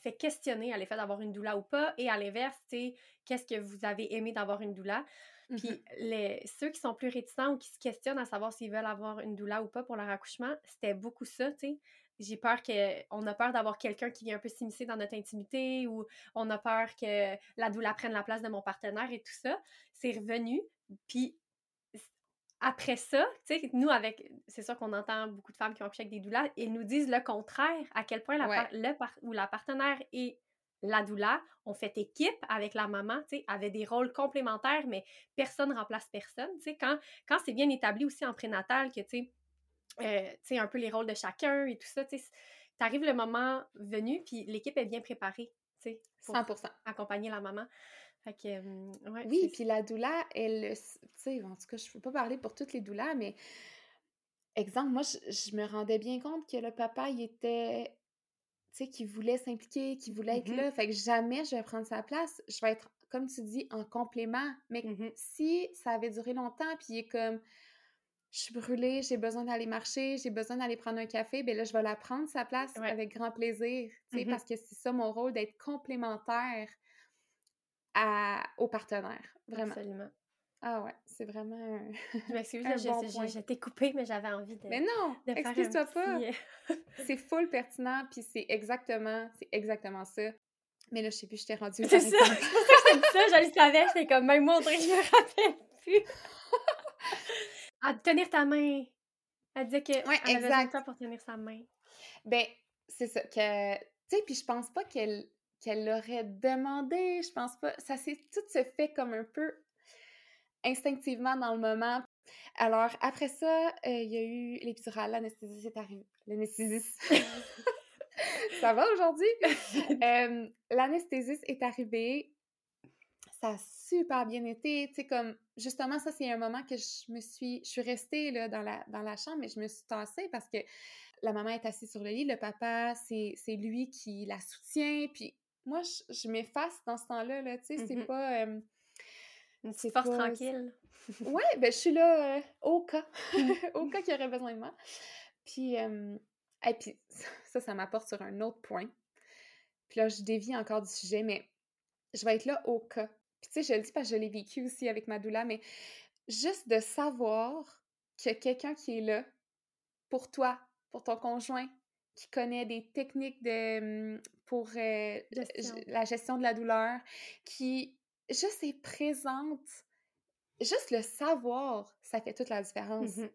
fait questionner à l'effet d'avoir une doula ou pas, et à l'inverse, tu sais, qu'est-ce que vous avez aimé d'avoir une doula. Puis Mhm. les, ceux qui sont plus réticents ou qui se questionnent à savoir s'ils veulent avoir une doula ou pas pour leur accouchement, c'était beaucoup ça, tu sais. J'ai peur que on a peur d'avoir quelqu'un qui vient un peu s'immiscer dans notre intimité ou on a peur que la doula prenne la place de mon partenaire et tout ça. C'est revenu. Puis après ça, tu sais, nous, avec, c'est sûr qu'on entend beaucoup de femmes qui ont accouché avec des doulas, ils nous disent le contraire, à quel point la, Ouais. par- le par- ou la partenaire et la doula ont fait équipe avec la maman, tu sais, avaient des rôles complémentaires, mais personne remplace personne, tu sais, quand, quand c'est bien établi aussi en prénatal que, tu sais, euh, tu sais, un peu les rôles de chacun et tout ça, tu sais, t'arrives le moment venu, puis l'équipe est bien préparée, tu sais, pour 100 accompagner la maman. Fait que, euh, ouais, Oui, puis la doula, elle, tu sais, en tout cas, je ne peux pas parler pour toutes les doulas, mais exemple, moi, je, je me rendais bien compte que le papa, il était, tu sais, qu'il voulait s'impliquer, qu'il voulait être Mhm. là. Fait que jamais je vais prendre sa place. Je vais être, comme tu dis, en complément. Mais Mhm. si ça avait duré longtemps, puis il est comme, je suis brûlée, j'ai besoin d'aller marcher, j'ai besoin d'aller prendre un café, ben là, je vais la prendre sa place Ouais. avec grand plaisir, tu sais, Mhm. parce que c'est ça mon rôle, d'être complémentaire à, au partenaire, vraiment. Absolument. Ah ouais, c'est vraiment un... Je m'excuse, [LAUGHS] je, bon je- point. je t'ai coupé, mais j'avais envie de, Mais non, excuse-toi pas. petit, euh, C'est full pertinent, puis c'est exactement, c'est exactement ça. Mais là, je sais plus, je t'ai rendu. [LAUGHS] C'est ça, c'est ça que je je le savais, j'étais comme, même moi, que je me rappelle plus. [LAUGHS] à tenir ta main. Elle disait qu'elle Ouais, avait besoin de exact. toi pour tenir sa main. Ben, c'est ça, que... Tu sais, puis je pense pas qu'elle qu'elle l'aurait demandé, je pense pas... Ça s'est... Tout se fait comme un peu instinctivement dans le moment. Alors, après ça, euh, il y a eu l'épidural, l'anesthésie est arrivée. L'anesthésiste... [LAUGHS] ça va aujourd'hui? [LAUGHS] Euh, L'anesthésiste est arrivée. Ça a super bien été. Tu sais, comme, justement, ça, c'est un moment que je me suis... Je suis restée, là, dans la, dans la chambre, mais je me suis tassée parce que la maman est assise sur le lit, le papa, c'est c'est lui qui la soutient, puis moi, je, je m'efface dans ce temps-là, là, tu sais, c'est Mhm. pas... euh, C'est force pas- tranquille. [LAUGHS] Ouais, ben je suis là euh, au cas, [LAUGHS] au cas qu'il y aurait besoin de moi. Puis, euh, et puis ça, ça m'apporte sur un autre point. Puis là, je dévie encore du sujet, mais je vais être là au cas. Puis tu sais, je le dis parce que je l'ai vécu aussi avec ma doula, mais juste de savoir qu'il y a quelqu'un qui est là pour toi, pour ton conjoint, qui connaît des techniques de, hum, pour euh, Gestion. la gestion de la douleur, qui juste est présente. Juste le savoir, ça fait toute la différence. S-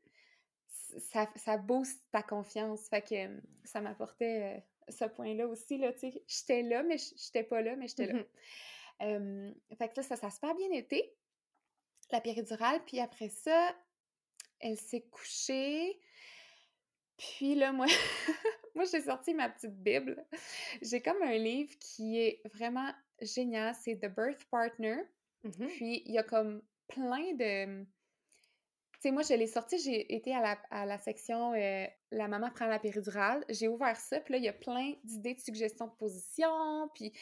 Ça, ça booste ta confiance. Fait que hum, ça m'apportait euh, ce point-là aussi. Là, j'étais là, mais j'étais pas là, mais j'étais là. Euh, fait que là, ça, ça a super bien été, la péridurale. Puis après ça, elle s'est couchée. Puis là, moi, [LAUGHS] moi j'ai sorti ma petite Bible. J'ai comme un livre qui est vraiment génial. C'est The Birth Partner. Mhm. Puis il y a comme plein de... Tu sais, moi, je l'ai sorti, j'ai été à la, à la section euh, La maman prend la péridurale. J'ai ouvert ça, puis là, il y a plein d'idées de suggestions de position. Puis,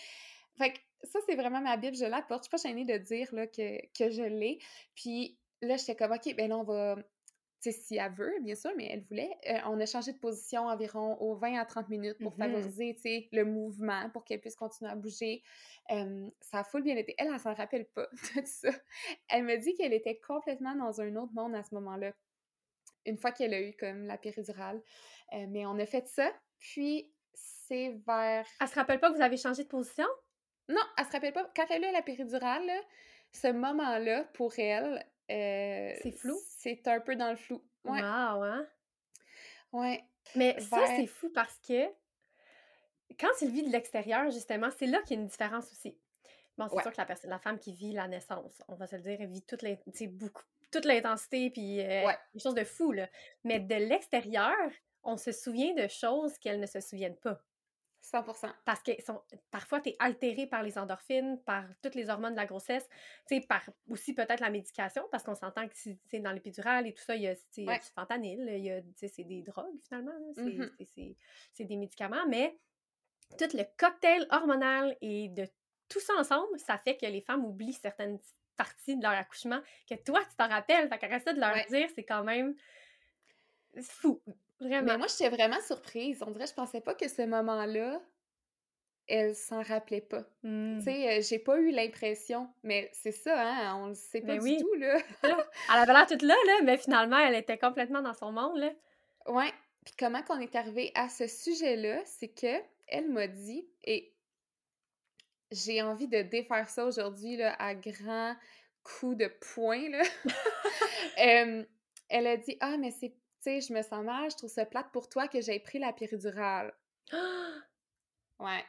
fait que ça, c'est vraiment ma Bible, je l'apporte. Je suis pas gênée de dire là, que, que je l'ai. Puis là, j'étais comme, OK, ben là, on va. Si elle veut, bien sûr, mais elle voulait. euh, on a changé de position environ aux 20 à 30 minutes pour Mhm. favoriser, tu sais, le mouvement, pour qu'elle puisse continuer à bouger. Euh, ça a full bien été. Elle, elle s'en rappelle pas [LAUGHS] de ça. Elle me dit qu'elle était complètement dans un autre monde à ce moment-là, une fois qu'elle a eu comme la péridurale. Euh, mais on a fait ça, puis c'est vers... Elle se rappelle pas que vous avez changé de position? Non, elle se rappelle pas. Quand elle a eu la péridurale, là, ce moment-là, pour elle... euh, C'est flou? C'est un peu dans le flou. Ouais, Wow, hein? ouais. Mais ça, c'est fou parce que quand tu le vis de l'extérieur, justement, c'est là qu'il y a une différence aussi. Bon, c'est Ouais. sûr que la, personne, la femme qui vit la naissance, on va se le dire, elle vit toute beaucoup, toute l'intensité, puis euh, Ouais. choses de fou, là. Mais de l'extérieur, on se souvient de choses qu'elles ne se souviennent pas. 100%. Parce que sont, parfois, tu es altéré par les endorphines, par toutes les hormones de la grossesse, tu par aussi peut-être la médication, parce qu'on s'entend que si, sais, dans l'épidurale et tout ça, il y a, Ouais. du fentanyl, il y a, tu sais, c'est des drogues finalement, là, c'est c'est- c'est- c'est des médicaments, mais tout le cocktail hormonal et de tout ça ensemble, ça fait que les femmes oublient certaines parties de leur accouchement que toi, tu t'en rappelles. Fait qu'après ça, de leur Ouais. dire, c'est quand même fou. Vraiment. Mais moi, j'étais vraiment surprise. On dirait je pensais pas que ce moment-là elle s'en rappelait pas. Tu Mmh. sais, j'ai pas eu l'impression, mais c'est ça, hein, on le sait pas du tout, là. Elle avait l'air toute là, là, mais finalement, elle était complètement dans son monde, là. Ouais. Puis comment qu'on est arrivé à ce sujet-là, c'est que elle m'a dit et j'ai envie de défaire ça aujourd'hui, là, à grands coups de poing, là. [LAUGHS] elle a dit: «Ah, mais c'est sais, je me sens mal, je trouve ça plate pour toi que j'aie pris la péridurale». [GASPS] Ouais.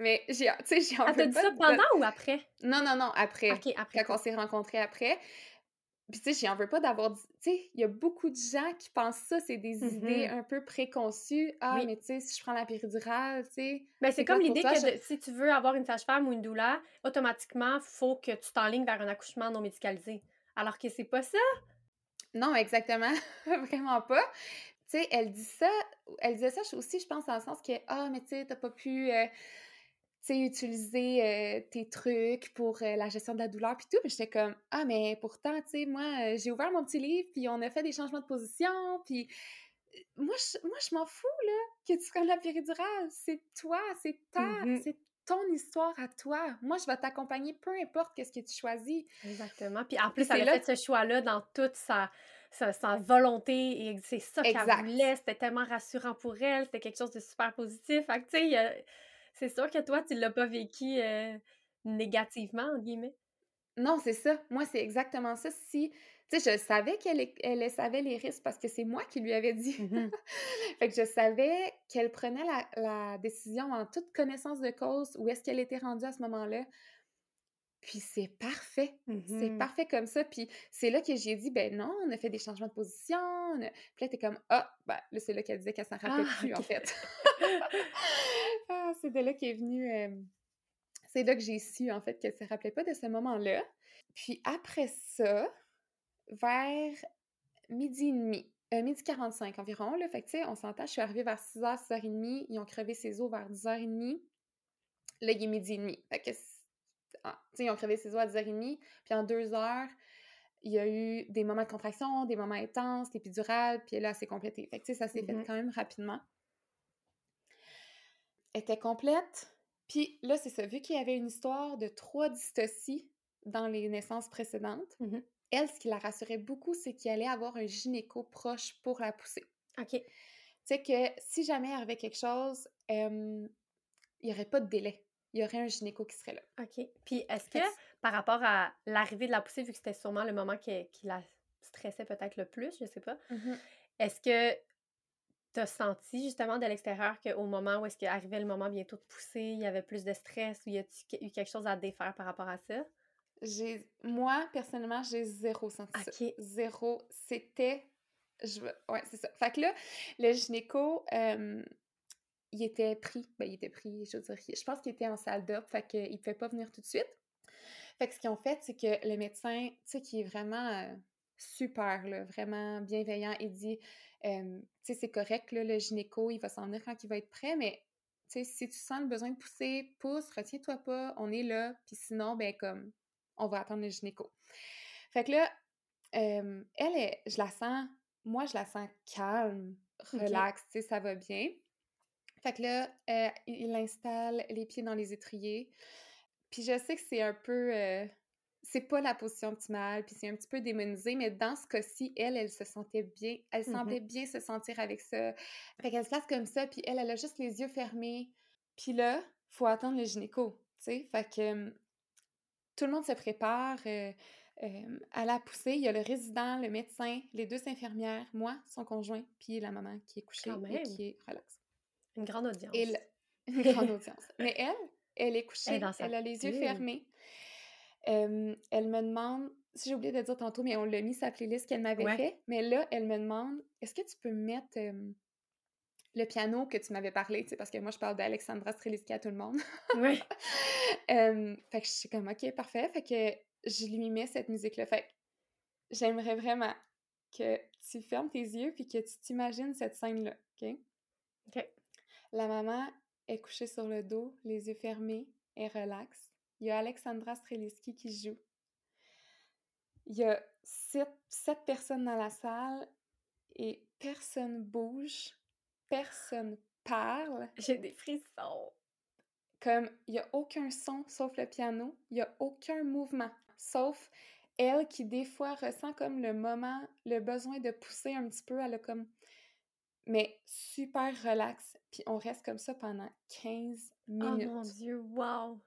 Mais j'ai tu sais, j'ai Elle t'a dit ça pendant ou après? Non, non, non, après. OK, après. Quand on s'est rencontrés après. Puis tu sais, j'en veux pas d'avoir dit tu sais, il y a beaucoup de gens qui pensent ça, c'est des idées Mmh un peu préconçues. «Ah, mais tu sais, si je prends la péridurale, tu sais, Ben, c'est comme l'idée que je» de si tu veux avoir une sage-femme ou une doula, automatiquement, faut que tu t'enlignes vers un accouchement non médicalisé. Alors que c'est pas ça. Non, exactement, [LAUGHS] vraiment pas. Tu sais, elle dit ça elle disait ça aussi, je pense, dans le sens que: «Ah, mais tu sais, tu pas pu, heu, tu sais, utiliser, heu, tes trucs pour, heu, la gestion de la douleur puis tout». Puis j'étais comme: «Ah, mais pourtant, tu sais, moi, j'ai ouvert mon petit livre, puis on a fait des changements de position, puis moi, je moi, je m'en fous, là, que tu prennes la péridurale. C'est toi, c'est ta Mmh c'est ton histoire à toi. Moi, je vais t'accompagner peu importe qu'est-ce que tu choisis». Exactement. Puis en plus, elle a là fait ce choix-là dans toute sa sa sa volonté et c'est ça qu'elle voulait. C'était tellement rassurant pour elle, c'était quelque chose de super positif. Fait que, tu sais, c'est sûr que toi, tu l'as pas vécu, heu, «négativement» entre guillemets. Non, c'est ça. Moi, c'est exactement ça. Si tu sais, je savais qu'elle elle savait les risques parce que c'est moi qui lui avais dit. Mmh [LAUGHS] Fait que je savais qu'elle prenait la la décision en toute connaissance de cause, où est-ce qu'elle était rendue à ce moment-là. Puis c'est parfait, c'est Mmh parfait comme ça. Puis c'est là que j'ai dit: «Ben non, on a fait des changements de position, on a» puis là, tu comme: «Ah!» ben, là, c'est là qu'elle disait qu'elle s'en rappelait Ah, plus, en fait. [LAUGHS] [LAUGHS] Ah, c'est de là qu'est venu, hem, c'est là que j'ai su, en fait, qu'elle se rappelait pas de ce moment-là. Puis après ça, vers 12:30, heu, 12:45 environ, là, fait que tu sais, on s'entend, je suis arrivée vers 6:00, 6:30, ils ont crevé ses os vers 10:30. Là, il est 12:30. Fait que ah, tu sais, ils ont crevé ses os à 10:30, puis en 2 heures, il y a eu des moments de contraction, des moments intenses, l'épidurale, puis là, elle s'est complétée. Fait que tu sais, ça s'est fait Mmh quand même rapidement. Elle était complète, puis là, c'est ça, vu qu'il y avait une histoire de 3 dystocies dans les naissances précédentes, Mmh elle, ce qui la rassurait beaucoup, c'est qu'il allait avoir un gynéco proche pour la pousser. OK. Tu sais que si jamais il arrivait quelque chose, il y aurait pas de délai. Il y aurait un gynéco qui serait là. OK. Puis est-ce que, par rapport à l'arrivée de la poussée, vu que c'était sûrement le moment qui qui la stressait peut-être le plus, je sais pas, Mmh est-ce que tu as senti justement de l'extérieur qu'au moment où est-ce qu'arrivait le moment bientôt de pousser, il y avait plus de stress ou y a-tu eu quelque chose à défaire par rapport à ça? J'ai moi, personnellement, j'ai zéro senti ça. 0. C'était je ouais, c'est ça. Fait que là, le gynéco, il était pris. Ben, il était pris, je veux dire, je pense qu'il était en salle d'op, fait qu'il pouvait pas venir tout de suite. Fait que ce qu'ils ont fait, c'est que le médecin, tu sais, qui est vraiment, heu, super, là, vraiment bienveillant, il dit, «Tu sais, c'est correct, là, le gynéco, il va s'en venir quand il va être prêt, mais tu sais, si tu sens le besoin de pousser, pousse, retiens-toi pas, on est là, puis sinon, ben, comme, on va attendre le gynéco». Fait que là, elle est je la sens moi, je la sens calme, OK. relax, tu sais, ça va bien. Fait que là, heu, il installe les pieds dans les étriers. Puis je sais que c'est un peu, heu, c'est pas la position optimale, puis c'est un petit peu démonisé, mais dans ce cas-ci, elle, elle se sentait bien. Elle Mmh semblait bien se sentir avec ça. Fait qu'elle se place comme ça, puis elle, elle a juste les yeux fermés. Puis là, faut attendre le gynéco, tu sais? Fait que, tout le monde se prépare, heu, hem, à la poussée. Il y a le résident, le médecin, les 2 infirmières, moi, son conjoint, puis la maman qui est couchée et qui est relax. Une grande Et audience. [LAUGHS] une grande audience. Mais [LAUGHS] elle, elle est couchée, elle a les yeux fermés. Elle me demande si j'ai oublié de dire tantôt, mais on l'a mis sa playlist qu'elle m'avait Ouais. fait, mais là, elle me demande: «Est-ce que tu peux mettre, le piano que tu m'avais parlé?» tu sais, parce que moi, je parle d'Alexandra Strelitzky à tout le monde. Ouais. [LAUGHS] Hem, fait que je suis comme: «OK, parfait». Fait que je lui mets cette musique-là. Fait que j'aimerais vraiment que tu fermes tes yeux puis que tu t'imagines cette scène-là, OK? OK. La maman est couchée sur le dos, les yeux fermés, elle relaxe. Il y a Alexandra Strelitzky qui joue. Il y a 7 7 personnes dans la salle et personne bouge, personne parle. J'ai des frissons. comme, il n'y a aucun son sauf le piano, il n'y a aucun mouvement, sauf elle qui, des fois, ressent comme le moment, le besoin de pousser un petit peu, elle a comme... Mais super relax, puis on reste comme ça pendant 15 minutes. Oh mon Dieu, wow!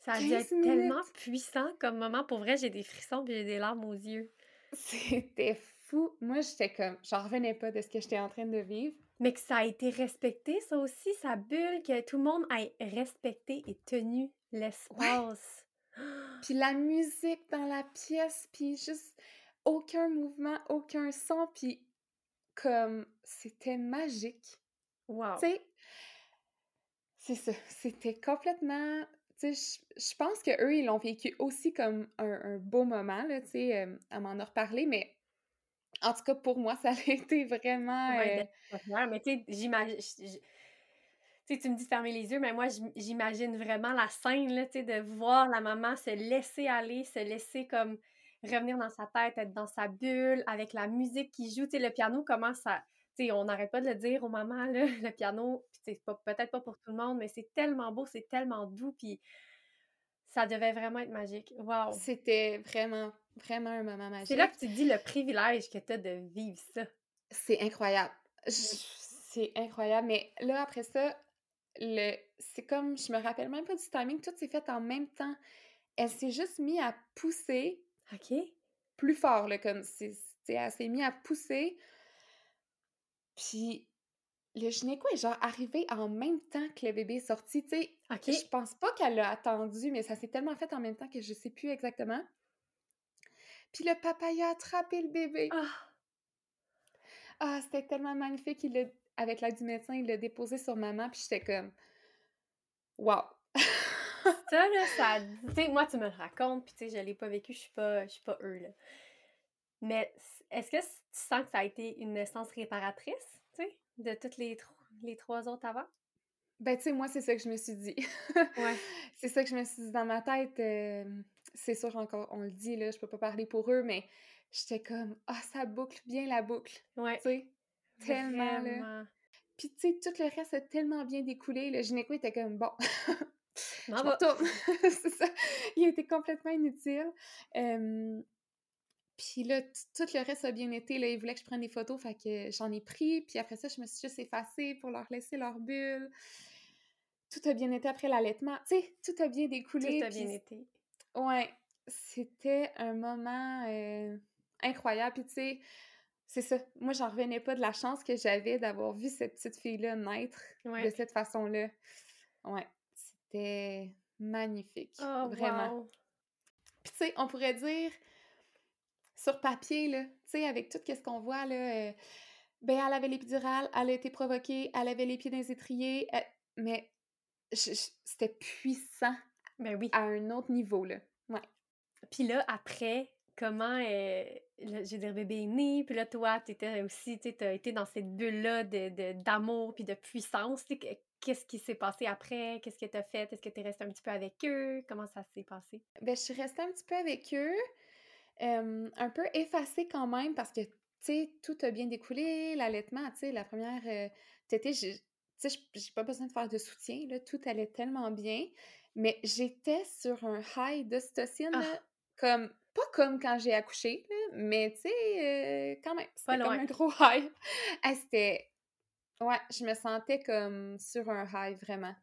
Ça être tellement puissant comme moment. Pour vrai, j'ai des frissons puis j'ai des larmes aux yeux. C'était fou. Moi, j'étais comme, j'en revenais pas de ce que j'étais en train de vivre. Mais que ça a été respecté, ça aussi, sa bulle, que tout le monde ait respecté et tenu l'espace. [GASPS] Puis la musique dans la pièce, puis juste aucun mouvement, aucun son, puis comme c'était magique. Wow. Tu sais, c'est ça. C'était complètement je pense qu'eux, ils l'ont vécu aussi comme un, beau moment, là, tu sais, euh, elle m'en a reparlé, mais en tout cas, pour moi, [LAUGHS] ça a été vraiment... Ouais, euh mais tu sais, j'imagine... Tu sais, tu me dis de fermer les yeux, mais moi, j'imagine vraiment la scène, là, tu sais, de voir la maman se laisser aller, se laisser comme revenir dans sa tête, être dans sa bulle, avec la musique qui joue, tu sais, le piano, comment ça... Tu sais, on n'arrête pas de le dire aux mamans, là, [LAUGHS] le piano, c'est peut-être pas pour tout le monde, mais c'est tellement beau, c'est tellement doux, puis ça devait vraiment être magique. Wow! C'était vraiment, vraiment un moment magique. C'est là que tu dis le privilège que tu as de vivre ça. C'est incroyable. C'est incroyable, mais là, après ça, le... c'est comme, je me rappelle même pas du timing, tout s'est fait en même temps. Elle s'est juste mise à pousser. OK. Plus fort, là, comme, c'est, elle s'est mise à pousser. Puis le gynéco est genre arrivé en même temps que le bébé est sorti, tu sais. Je pense pas qu'elle l'a attendu, mais ça s'est tellement fait en même temps que je sais plus exactement. Puis le papa a attrapé le bébé. Ah, ah c'était tellement magnifique. Il avec l'aide du médecin, il l'a déposé sur maman, puis j'étais comme, wow. ça, là, ça. [LAUGHS] Tu sais, moi, tu me le racontes, puis tu sais, je l'ai pas vécu, je suis pas, je suis pas eux, là. Mais est-ce que tu sens que ça a été une naissance réparatrice? de toutes les, les trois autres avant? Ben, tu sais, moi, c'est ça que je me suis dit. ouais. [LAUGHS] C'est ça que je me suis dit dans ma tête. c'est sûr, encore, on le dit, là, je peux pas parler pour eux, mais j'étais comme, ah, ça boucle bien la boucle. Ouais. Tu sais, tellement, là. Puis, tu sais, tout le reste a tellement bien découlé. Le gynéco était comme, bon, [LAUGHS] je [LAUGHS] c'est ça. Il était complètement inutile. Puis là, tout le reste a bien été. Là, ils voulaient que je prenne des photos, fait que j'en ai pris. Puis après ça, je me suis juste effacée pour leur laisser leur bulle. Tout a bien été après l'allaitement. Tu sais, tout a bien découlé. Tout a bien été. Ouais, c'était un moment euh, incroyable. Puis tu sais, c'est ça. Moi, j'en revenais pas de la chance que j'avais d'avoir vu cette petite fille-là naître de cette façon-là. Ouais, c'était magnifique. Oh, vraiment. Puis tu sais, on pourrait dire sur papier, là, tu sais, avec tout ce qu'on voit, là, euh, ben, elle avait l'épidurale, elle a été provoquée, elle avait les pieds dans les étriers, euh, mais c'était puissant ben oui. à un autre niveau, là. Ouais. Puis là, après, comment, euh, j'ai dit, bébé est né, puis là, toi, t'étais aussi, tu as été dans cette bulle-là d'amour de, puis de puissance, Qu'est-ce qui s'est passé après? Qu'est-ce que tu as fait? Est-ce que tu es restée un petit peu avec eux? Comment ça s'est passé? Ben, je suis restée un petit peu avec eux un peu effacée quand même parce que, tu sais, tout a bien découlé, l'allaitement, tu sais, la première euh, tétée, tu sais, j'ai pas besoin de faire de soutien, là, tout allait tellement bien, mais j'étais sur un high d'ocytocine, ah! comme, pas comme quand j'ai accouché, mais tu sais, euh, quand même, c'était comme un gros high. [LAUGHS] c'était, ouais, je me sentais comme sur un high, vraiment.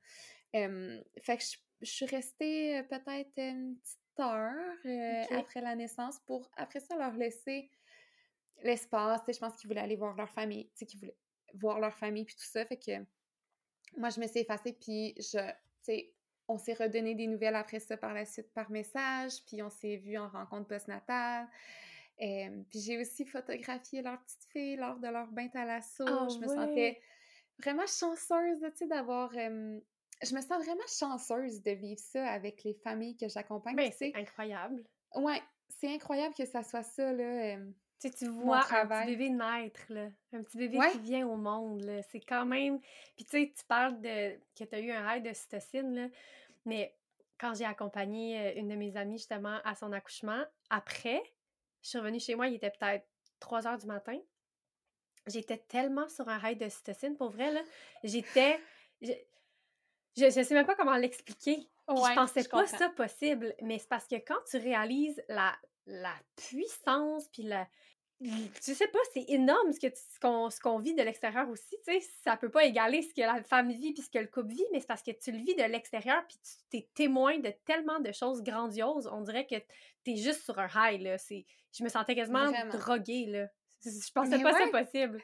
fait que je suis restée peut-être une petite euh, après la naissance pour, après ça, leur laisser l'espace. Je pense qu'ils voulaient aller voir leur famille, qu'ils voulaient voir leur famille, puis tout ça. Fait que moi, je me suis effacée, puis je, tu on s'est redonné des nouvelles après ça par la suite par message, puis on s'est vu en rencontre postnatale. Euh, puis j'ai aussi photographié leur petite fille lors de leur bain à la oh, je me sentais vraiment chanceuse, tu sais, d'avoir je me sens vraiment chanceuse de vivre ça avec les familles que j'accompagne. Ben, c'est incroyable. Ouais, c'est incroyable que ça soit ça, là. tu tu vois un petit bébé naître, là. Un petit bébé qui vient au monde, là. C'est quand même... Puis tu sais, tu parles de... que tu as eu un rêve de cytocine, là. Mais quand j'ai accompagné une de mes amies, justement, à son accouchement, après, je suis revenue chez moi, il était peut-être 3 heures du matin. J'étais tellement sur un rêve de cytocine, pour vrai, là. J'étais je, je sais même pas comment l'expliquer. je pensais pas ça possible, mais c'est parce que quand tu réalises la, la puissance puis la, tu sais pas, c'est énorme ce qu'on ce qu'on vit de l'extérieur aussi, tu sais, ça peut pas égaler ce que la femme vit puis ce que le couple vit, mais c'est parce que tu le vis de l'extérieur puis tu es témoin de tellement de choses grandioses, on dirait que tu es juste sur un high là, c'est je me sentais quasiment droguée là. Je pensais pas ça possible.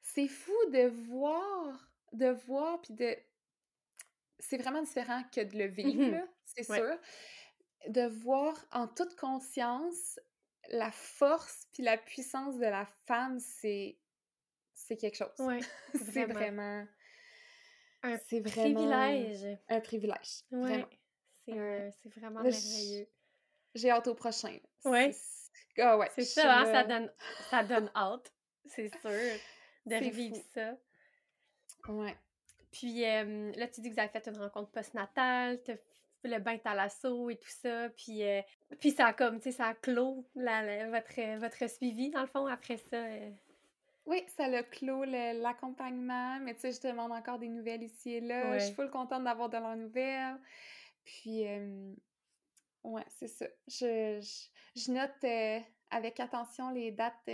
C'est fou de voir de voir puis de c'est vraiment différent que de le vivre, mmh c'est sûr. De voir en toute conscience la force puis la puissance de la femme, c'est c'est quelque chose. Ouais, [LAUGHS] c'est vraiment un c'est vraiment privilège. Un privilège. Ouais. C'est vraiment merveilleux. J'ai hâte au prochain. Ouais. Ah ouais. C'est ça, hein, ça donne ça donne [LAUGHS] hâte, c'est sûr, de revivre ça. Ouais. Puis là, tu dis que vous avez fait une rencontre postnatale, le bain l'assaut et tout ça. Puis, euh, puis ça a comme, tu sais, ça a clos votre, votre suivi, dans le fond, après ça. Euh. Oui, ça a clos l'accompagnement, mais tu sais, je demande encore des nouvelles ici et là. Je suis full contente d'avoir de leurs nouvelles. Puis, ouais, c'est ça. Je, je, note euh, avec attention les dates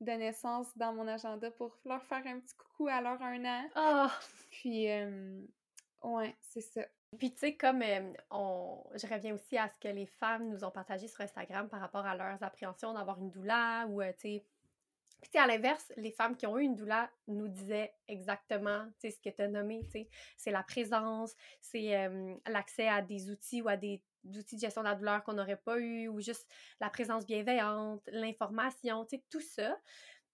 de naissance dans mon agenda pour leur faire un petit coucou à leur un an. Oh. Puis, ouais, c'est ça. Puis, tu sais, comme on, je reviens aussi à ce que les femmes nous ont partagé sur Instagram par rapport à leurs appréhensions d'avoir une doula ou, tu sais, puis à l'inverse, les femmes qui ont eu une doula nous disaient exactement ce que tu as nommé. C'est la présence, c'est l'accès à des outils ou à des outils de gestion de la douleur qu'on n'aurait pas eu, ou juste la présence bienveillante, l'information, tout ça.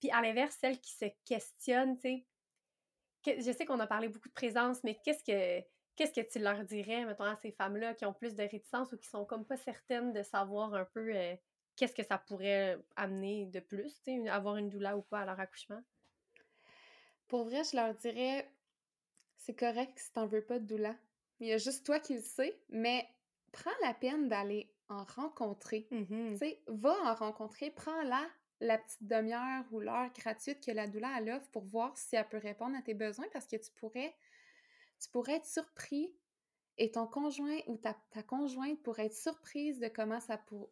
Puis à l'inverse, celles qui se questionnent, tu sais, je sais qu'on a parlé beaucoup de présence, mais qu'est-ce que qu'est-ce que tu leur dirais, mettons, à ces femmes-là qui ont plus de réticence ou qui sont comme pas certaines de savoir un peu euh, qu'est-ce que ça pourrait amener de plus, tu sais, avoir une douleur ou pas à leur accouchement? Pour vrai, je leur dirais, c'est correct si t'en veux pas de doula. Il y a juste toi qui le sais, mais prends la peine d'aller en rencontrer. Mmh tu sais, va en rencontrer, prends-la la petite demi-heure ou l'heure gratuite que la doula a l'offre pour voir si elle peut répondre à tes besoins parce que tu pourrais tu pourrais être surpris et ton conjoint ou ta, conjointe pourrait être surprise de comment ça, pour,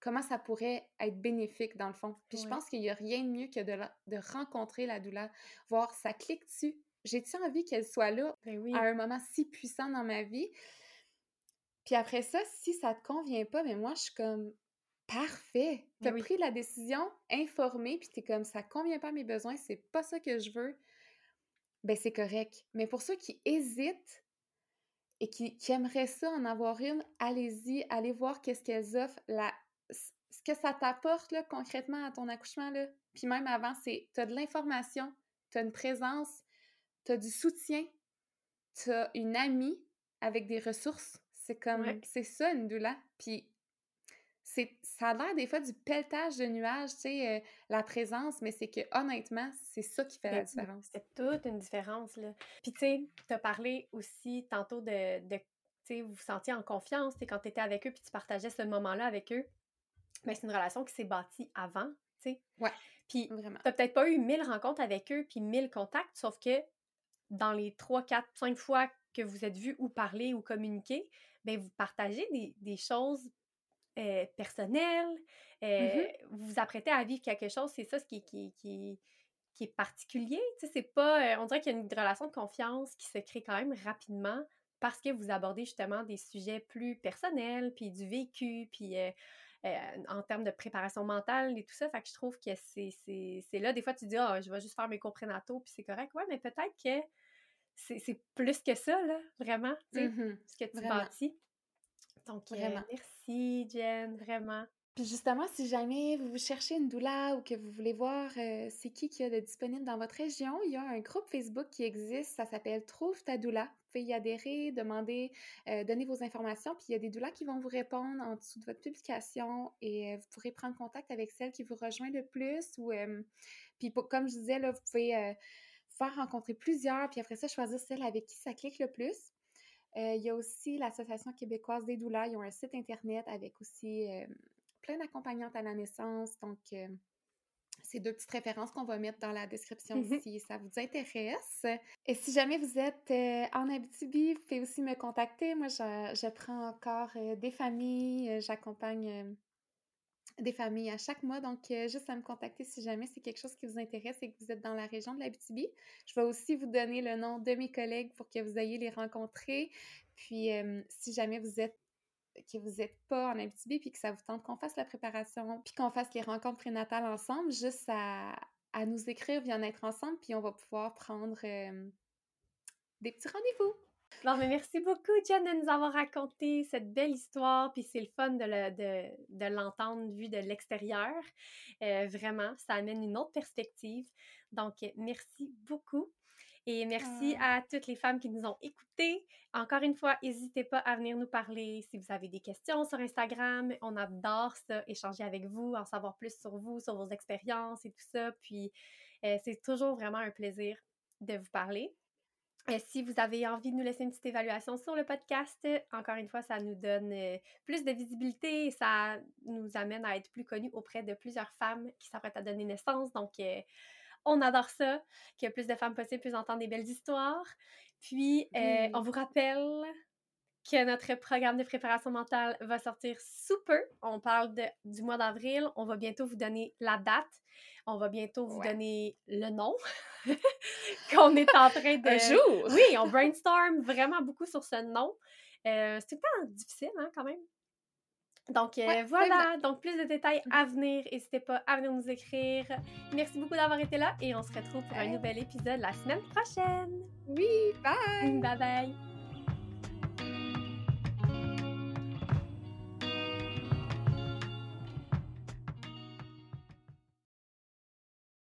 comment ça pourrait être bénéfique dans le fond. Puis je pense qu'il n'y a rien de mieux que de, de rencontrer la douleur, voir ça clique dessus. J'ai-tu envie qu'elle soit là ben à un moment si puissant dans ma vie? Puis après ça, si ça te convient pas, mais moi, je suis comme parfait. Tu as pris la décision informée, puis tu es comme ça convient pas à mes besoins, c'est pas ça que je veux ben c'est correct. Mais pour ceux qui hésitent et qui, aimeraient ça en avoir une, allez-y, allez voir qu'est-ce qu'elles offrent, la, ce que ça t'apporte là, concrètement à ton accouchement. Là. Puis même avant, c'est tu as de l'information, tu as une présence, tu as du soutien, tu as une amie avec des ressources. C'est comme, c'est ça une doula. Puis ça a l'air des fois du pelletage de nuages, tu sais, euh, la présence, mais c'est que honnêtement, c'est ça qui fait la différence. C'est toute une différence, là. Puis tu sais, tu as parlé aussi tantôt de, de tu sais, vous vous sentiez en confiance, tu quand tu étais avec eux, puis tu partageais ce moment-là avec eux. Mais c'est une relation qui s'est bâtie avant, tu sais. Ouais. Puis vraiment. Tu peut-être pas eu mille rencontres avec eux, puis mille contacts, sauf que dans les trois, quatre, cinq fois que vous êtes vus ou parlé ou communiqué, ben vous partagez des, des choses euh, personnel, mmh euh, vous vous apprêtez à vivre quelque chose, c'est ça ce qui, qui, qui, qui est particulier. Tu sais, c'est pas. Euh, on dirait qu'il y a une relation de confiance qui se crée quand même rapidement parce que vous abordez justement des sujets plus personnels, puis du vécu, puis en termes de préparation mentale et tout ça. Fait que je trouve que c'est là, des fois, tu dis, ah, je vais juste faire mes cours prénataux, puis c'est correct. Ouais, mais peut-être que c'est plus que ça, là, vraiment, tu sais, mmh ce que tu bâtis. Donc, euh, vraiment. merci, Jen, vraiment. Puis justement, si jamais vous cherchez une doula ou que vous voulez voir euh, c'est qui qui a de disponible dans votre région, il y a un groupe Facebook qui existe, ça s'appelle Trouve ta doula. Y adhérer, demander, euh, donner vos informations, puis il y a des doulas qui vont vous répondre en dessous de votre publication et vous pourrez prendre contact avec celle qui vous rejoint le plus. Ou, puis comme je disais, là, vous pouvez faire rencontrer plusieurs, puis après ça, choisir celle avec qui ça clique le plus. Euh, il y a aussi l'Association québécoise des doulas. Ils ont un site Internet avec aussi euh, plein d'accompagnantes à la naissance. Donc, euh, C'est deux petites références qu'on va mettre dans la description mmh si ça vous intéresse. Et si jamais vous êtes en Abitibi, vous pouvez aussi me contacter. Moi, je, prends encore des familles, j'accompagne des familles à chaque mois. Donc, juste à me contacter si jamais c'est quelque chose qui vous intéresse et que vous êtes dans la région de l'Abitibi. Je vais aussi vous donner le nom de mes collègues pour que vous ayez les rencontrer. Puis, si jamais vous êtes que vous n'êtes pas en Abitibi puis que ça vous tente qu'on fasse la préparation puis qu'on fasse les rencontres prénatales ensemble, juste à, nous écrire, bien être ensemble, puis on va pouvoir prendre des petits rendez-vous. Bon, mais merci beaucoup, Jen, de nous avoir raconté cette belle histoire. Puis c'est le fun de, l'entendre vu de l'extérieur. Euh, vraiment, ça amène une autre perspective. Donc, merci beaucoup. Et merci ah. à toutes les femmes qui nous ont écoutées. Encore une fois, n'hésitez pas à venir nous parler si vous avez des questions sur Instagram. On adore ça, échanger avec vous, en savoir plus sur vous, sur vos expériences et tout ça. Puis, euh, c'est toujours vraiment un plaisir de vous parler. Euh, si vous avez envie de nous laisser une petite évaluation sur le podcast, encore une fois, ça nous donne euh, plus de visibilité et ça nous amène à être plus connus auprès de plusieurs femmes qui s'apprêtent à donner naissance. Donc, on adore ça, que plus de femmes possibles puissent entendre des belles histoires. Puis, euh, on vous rappelle que notre programme de préparation mentale va sortir sous peu. On parle du mois d'avril. On va bientôt vous donner la date. On va bientôt vous donner le nom [LAUGHS] qu'on est en train [LAUGHS] de... Un jour! Oui, on brainstorm vraiment beaucoup sur ce nom. Euh, c'est pas difficile, hein, quand même. Donc euh, voilà, donc plus de détails à venir. N'hésitez pas à venir nous écrire. Merci beaucoup d'avoir été là et on se retrouve pour un nouvel épisode la semaine prochaine. Oui, bye! Bye bye!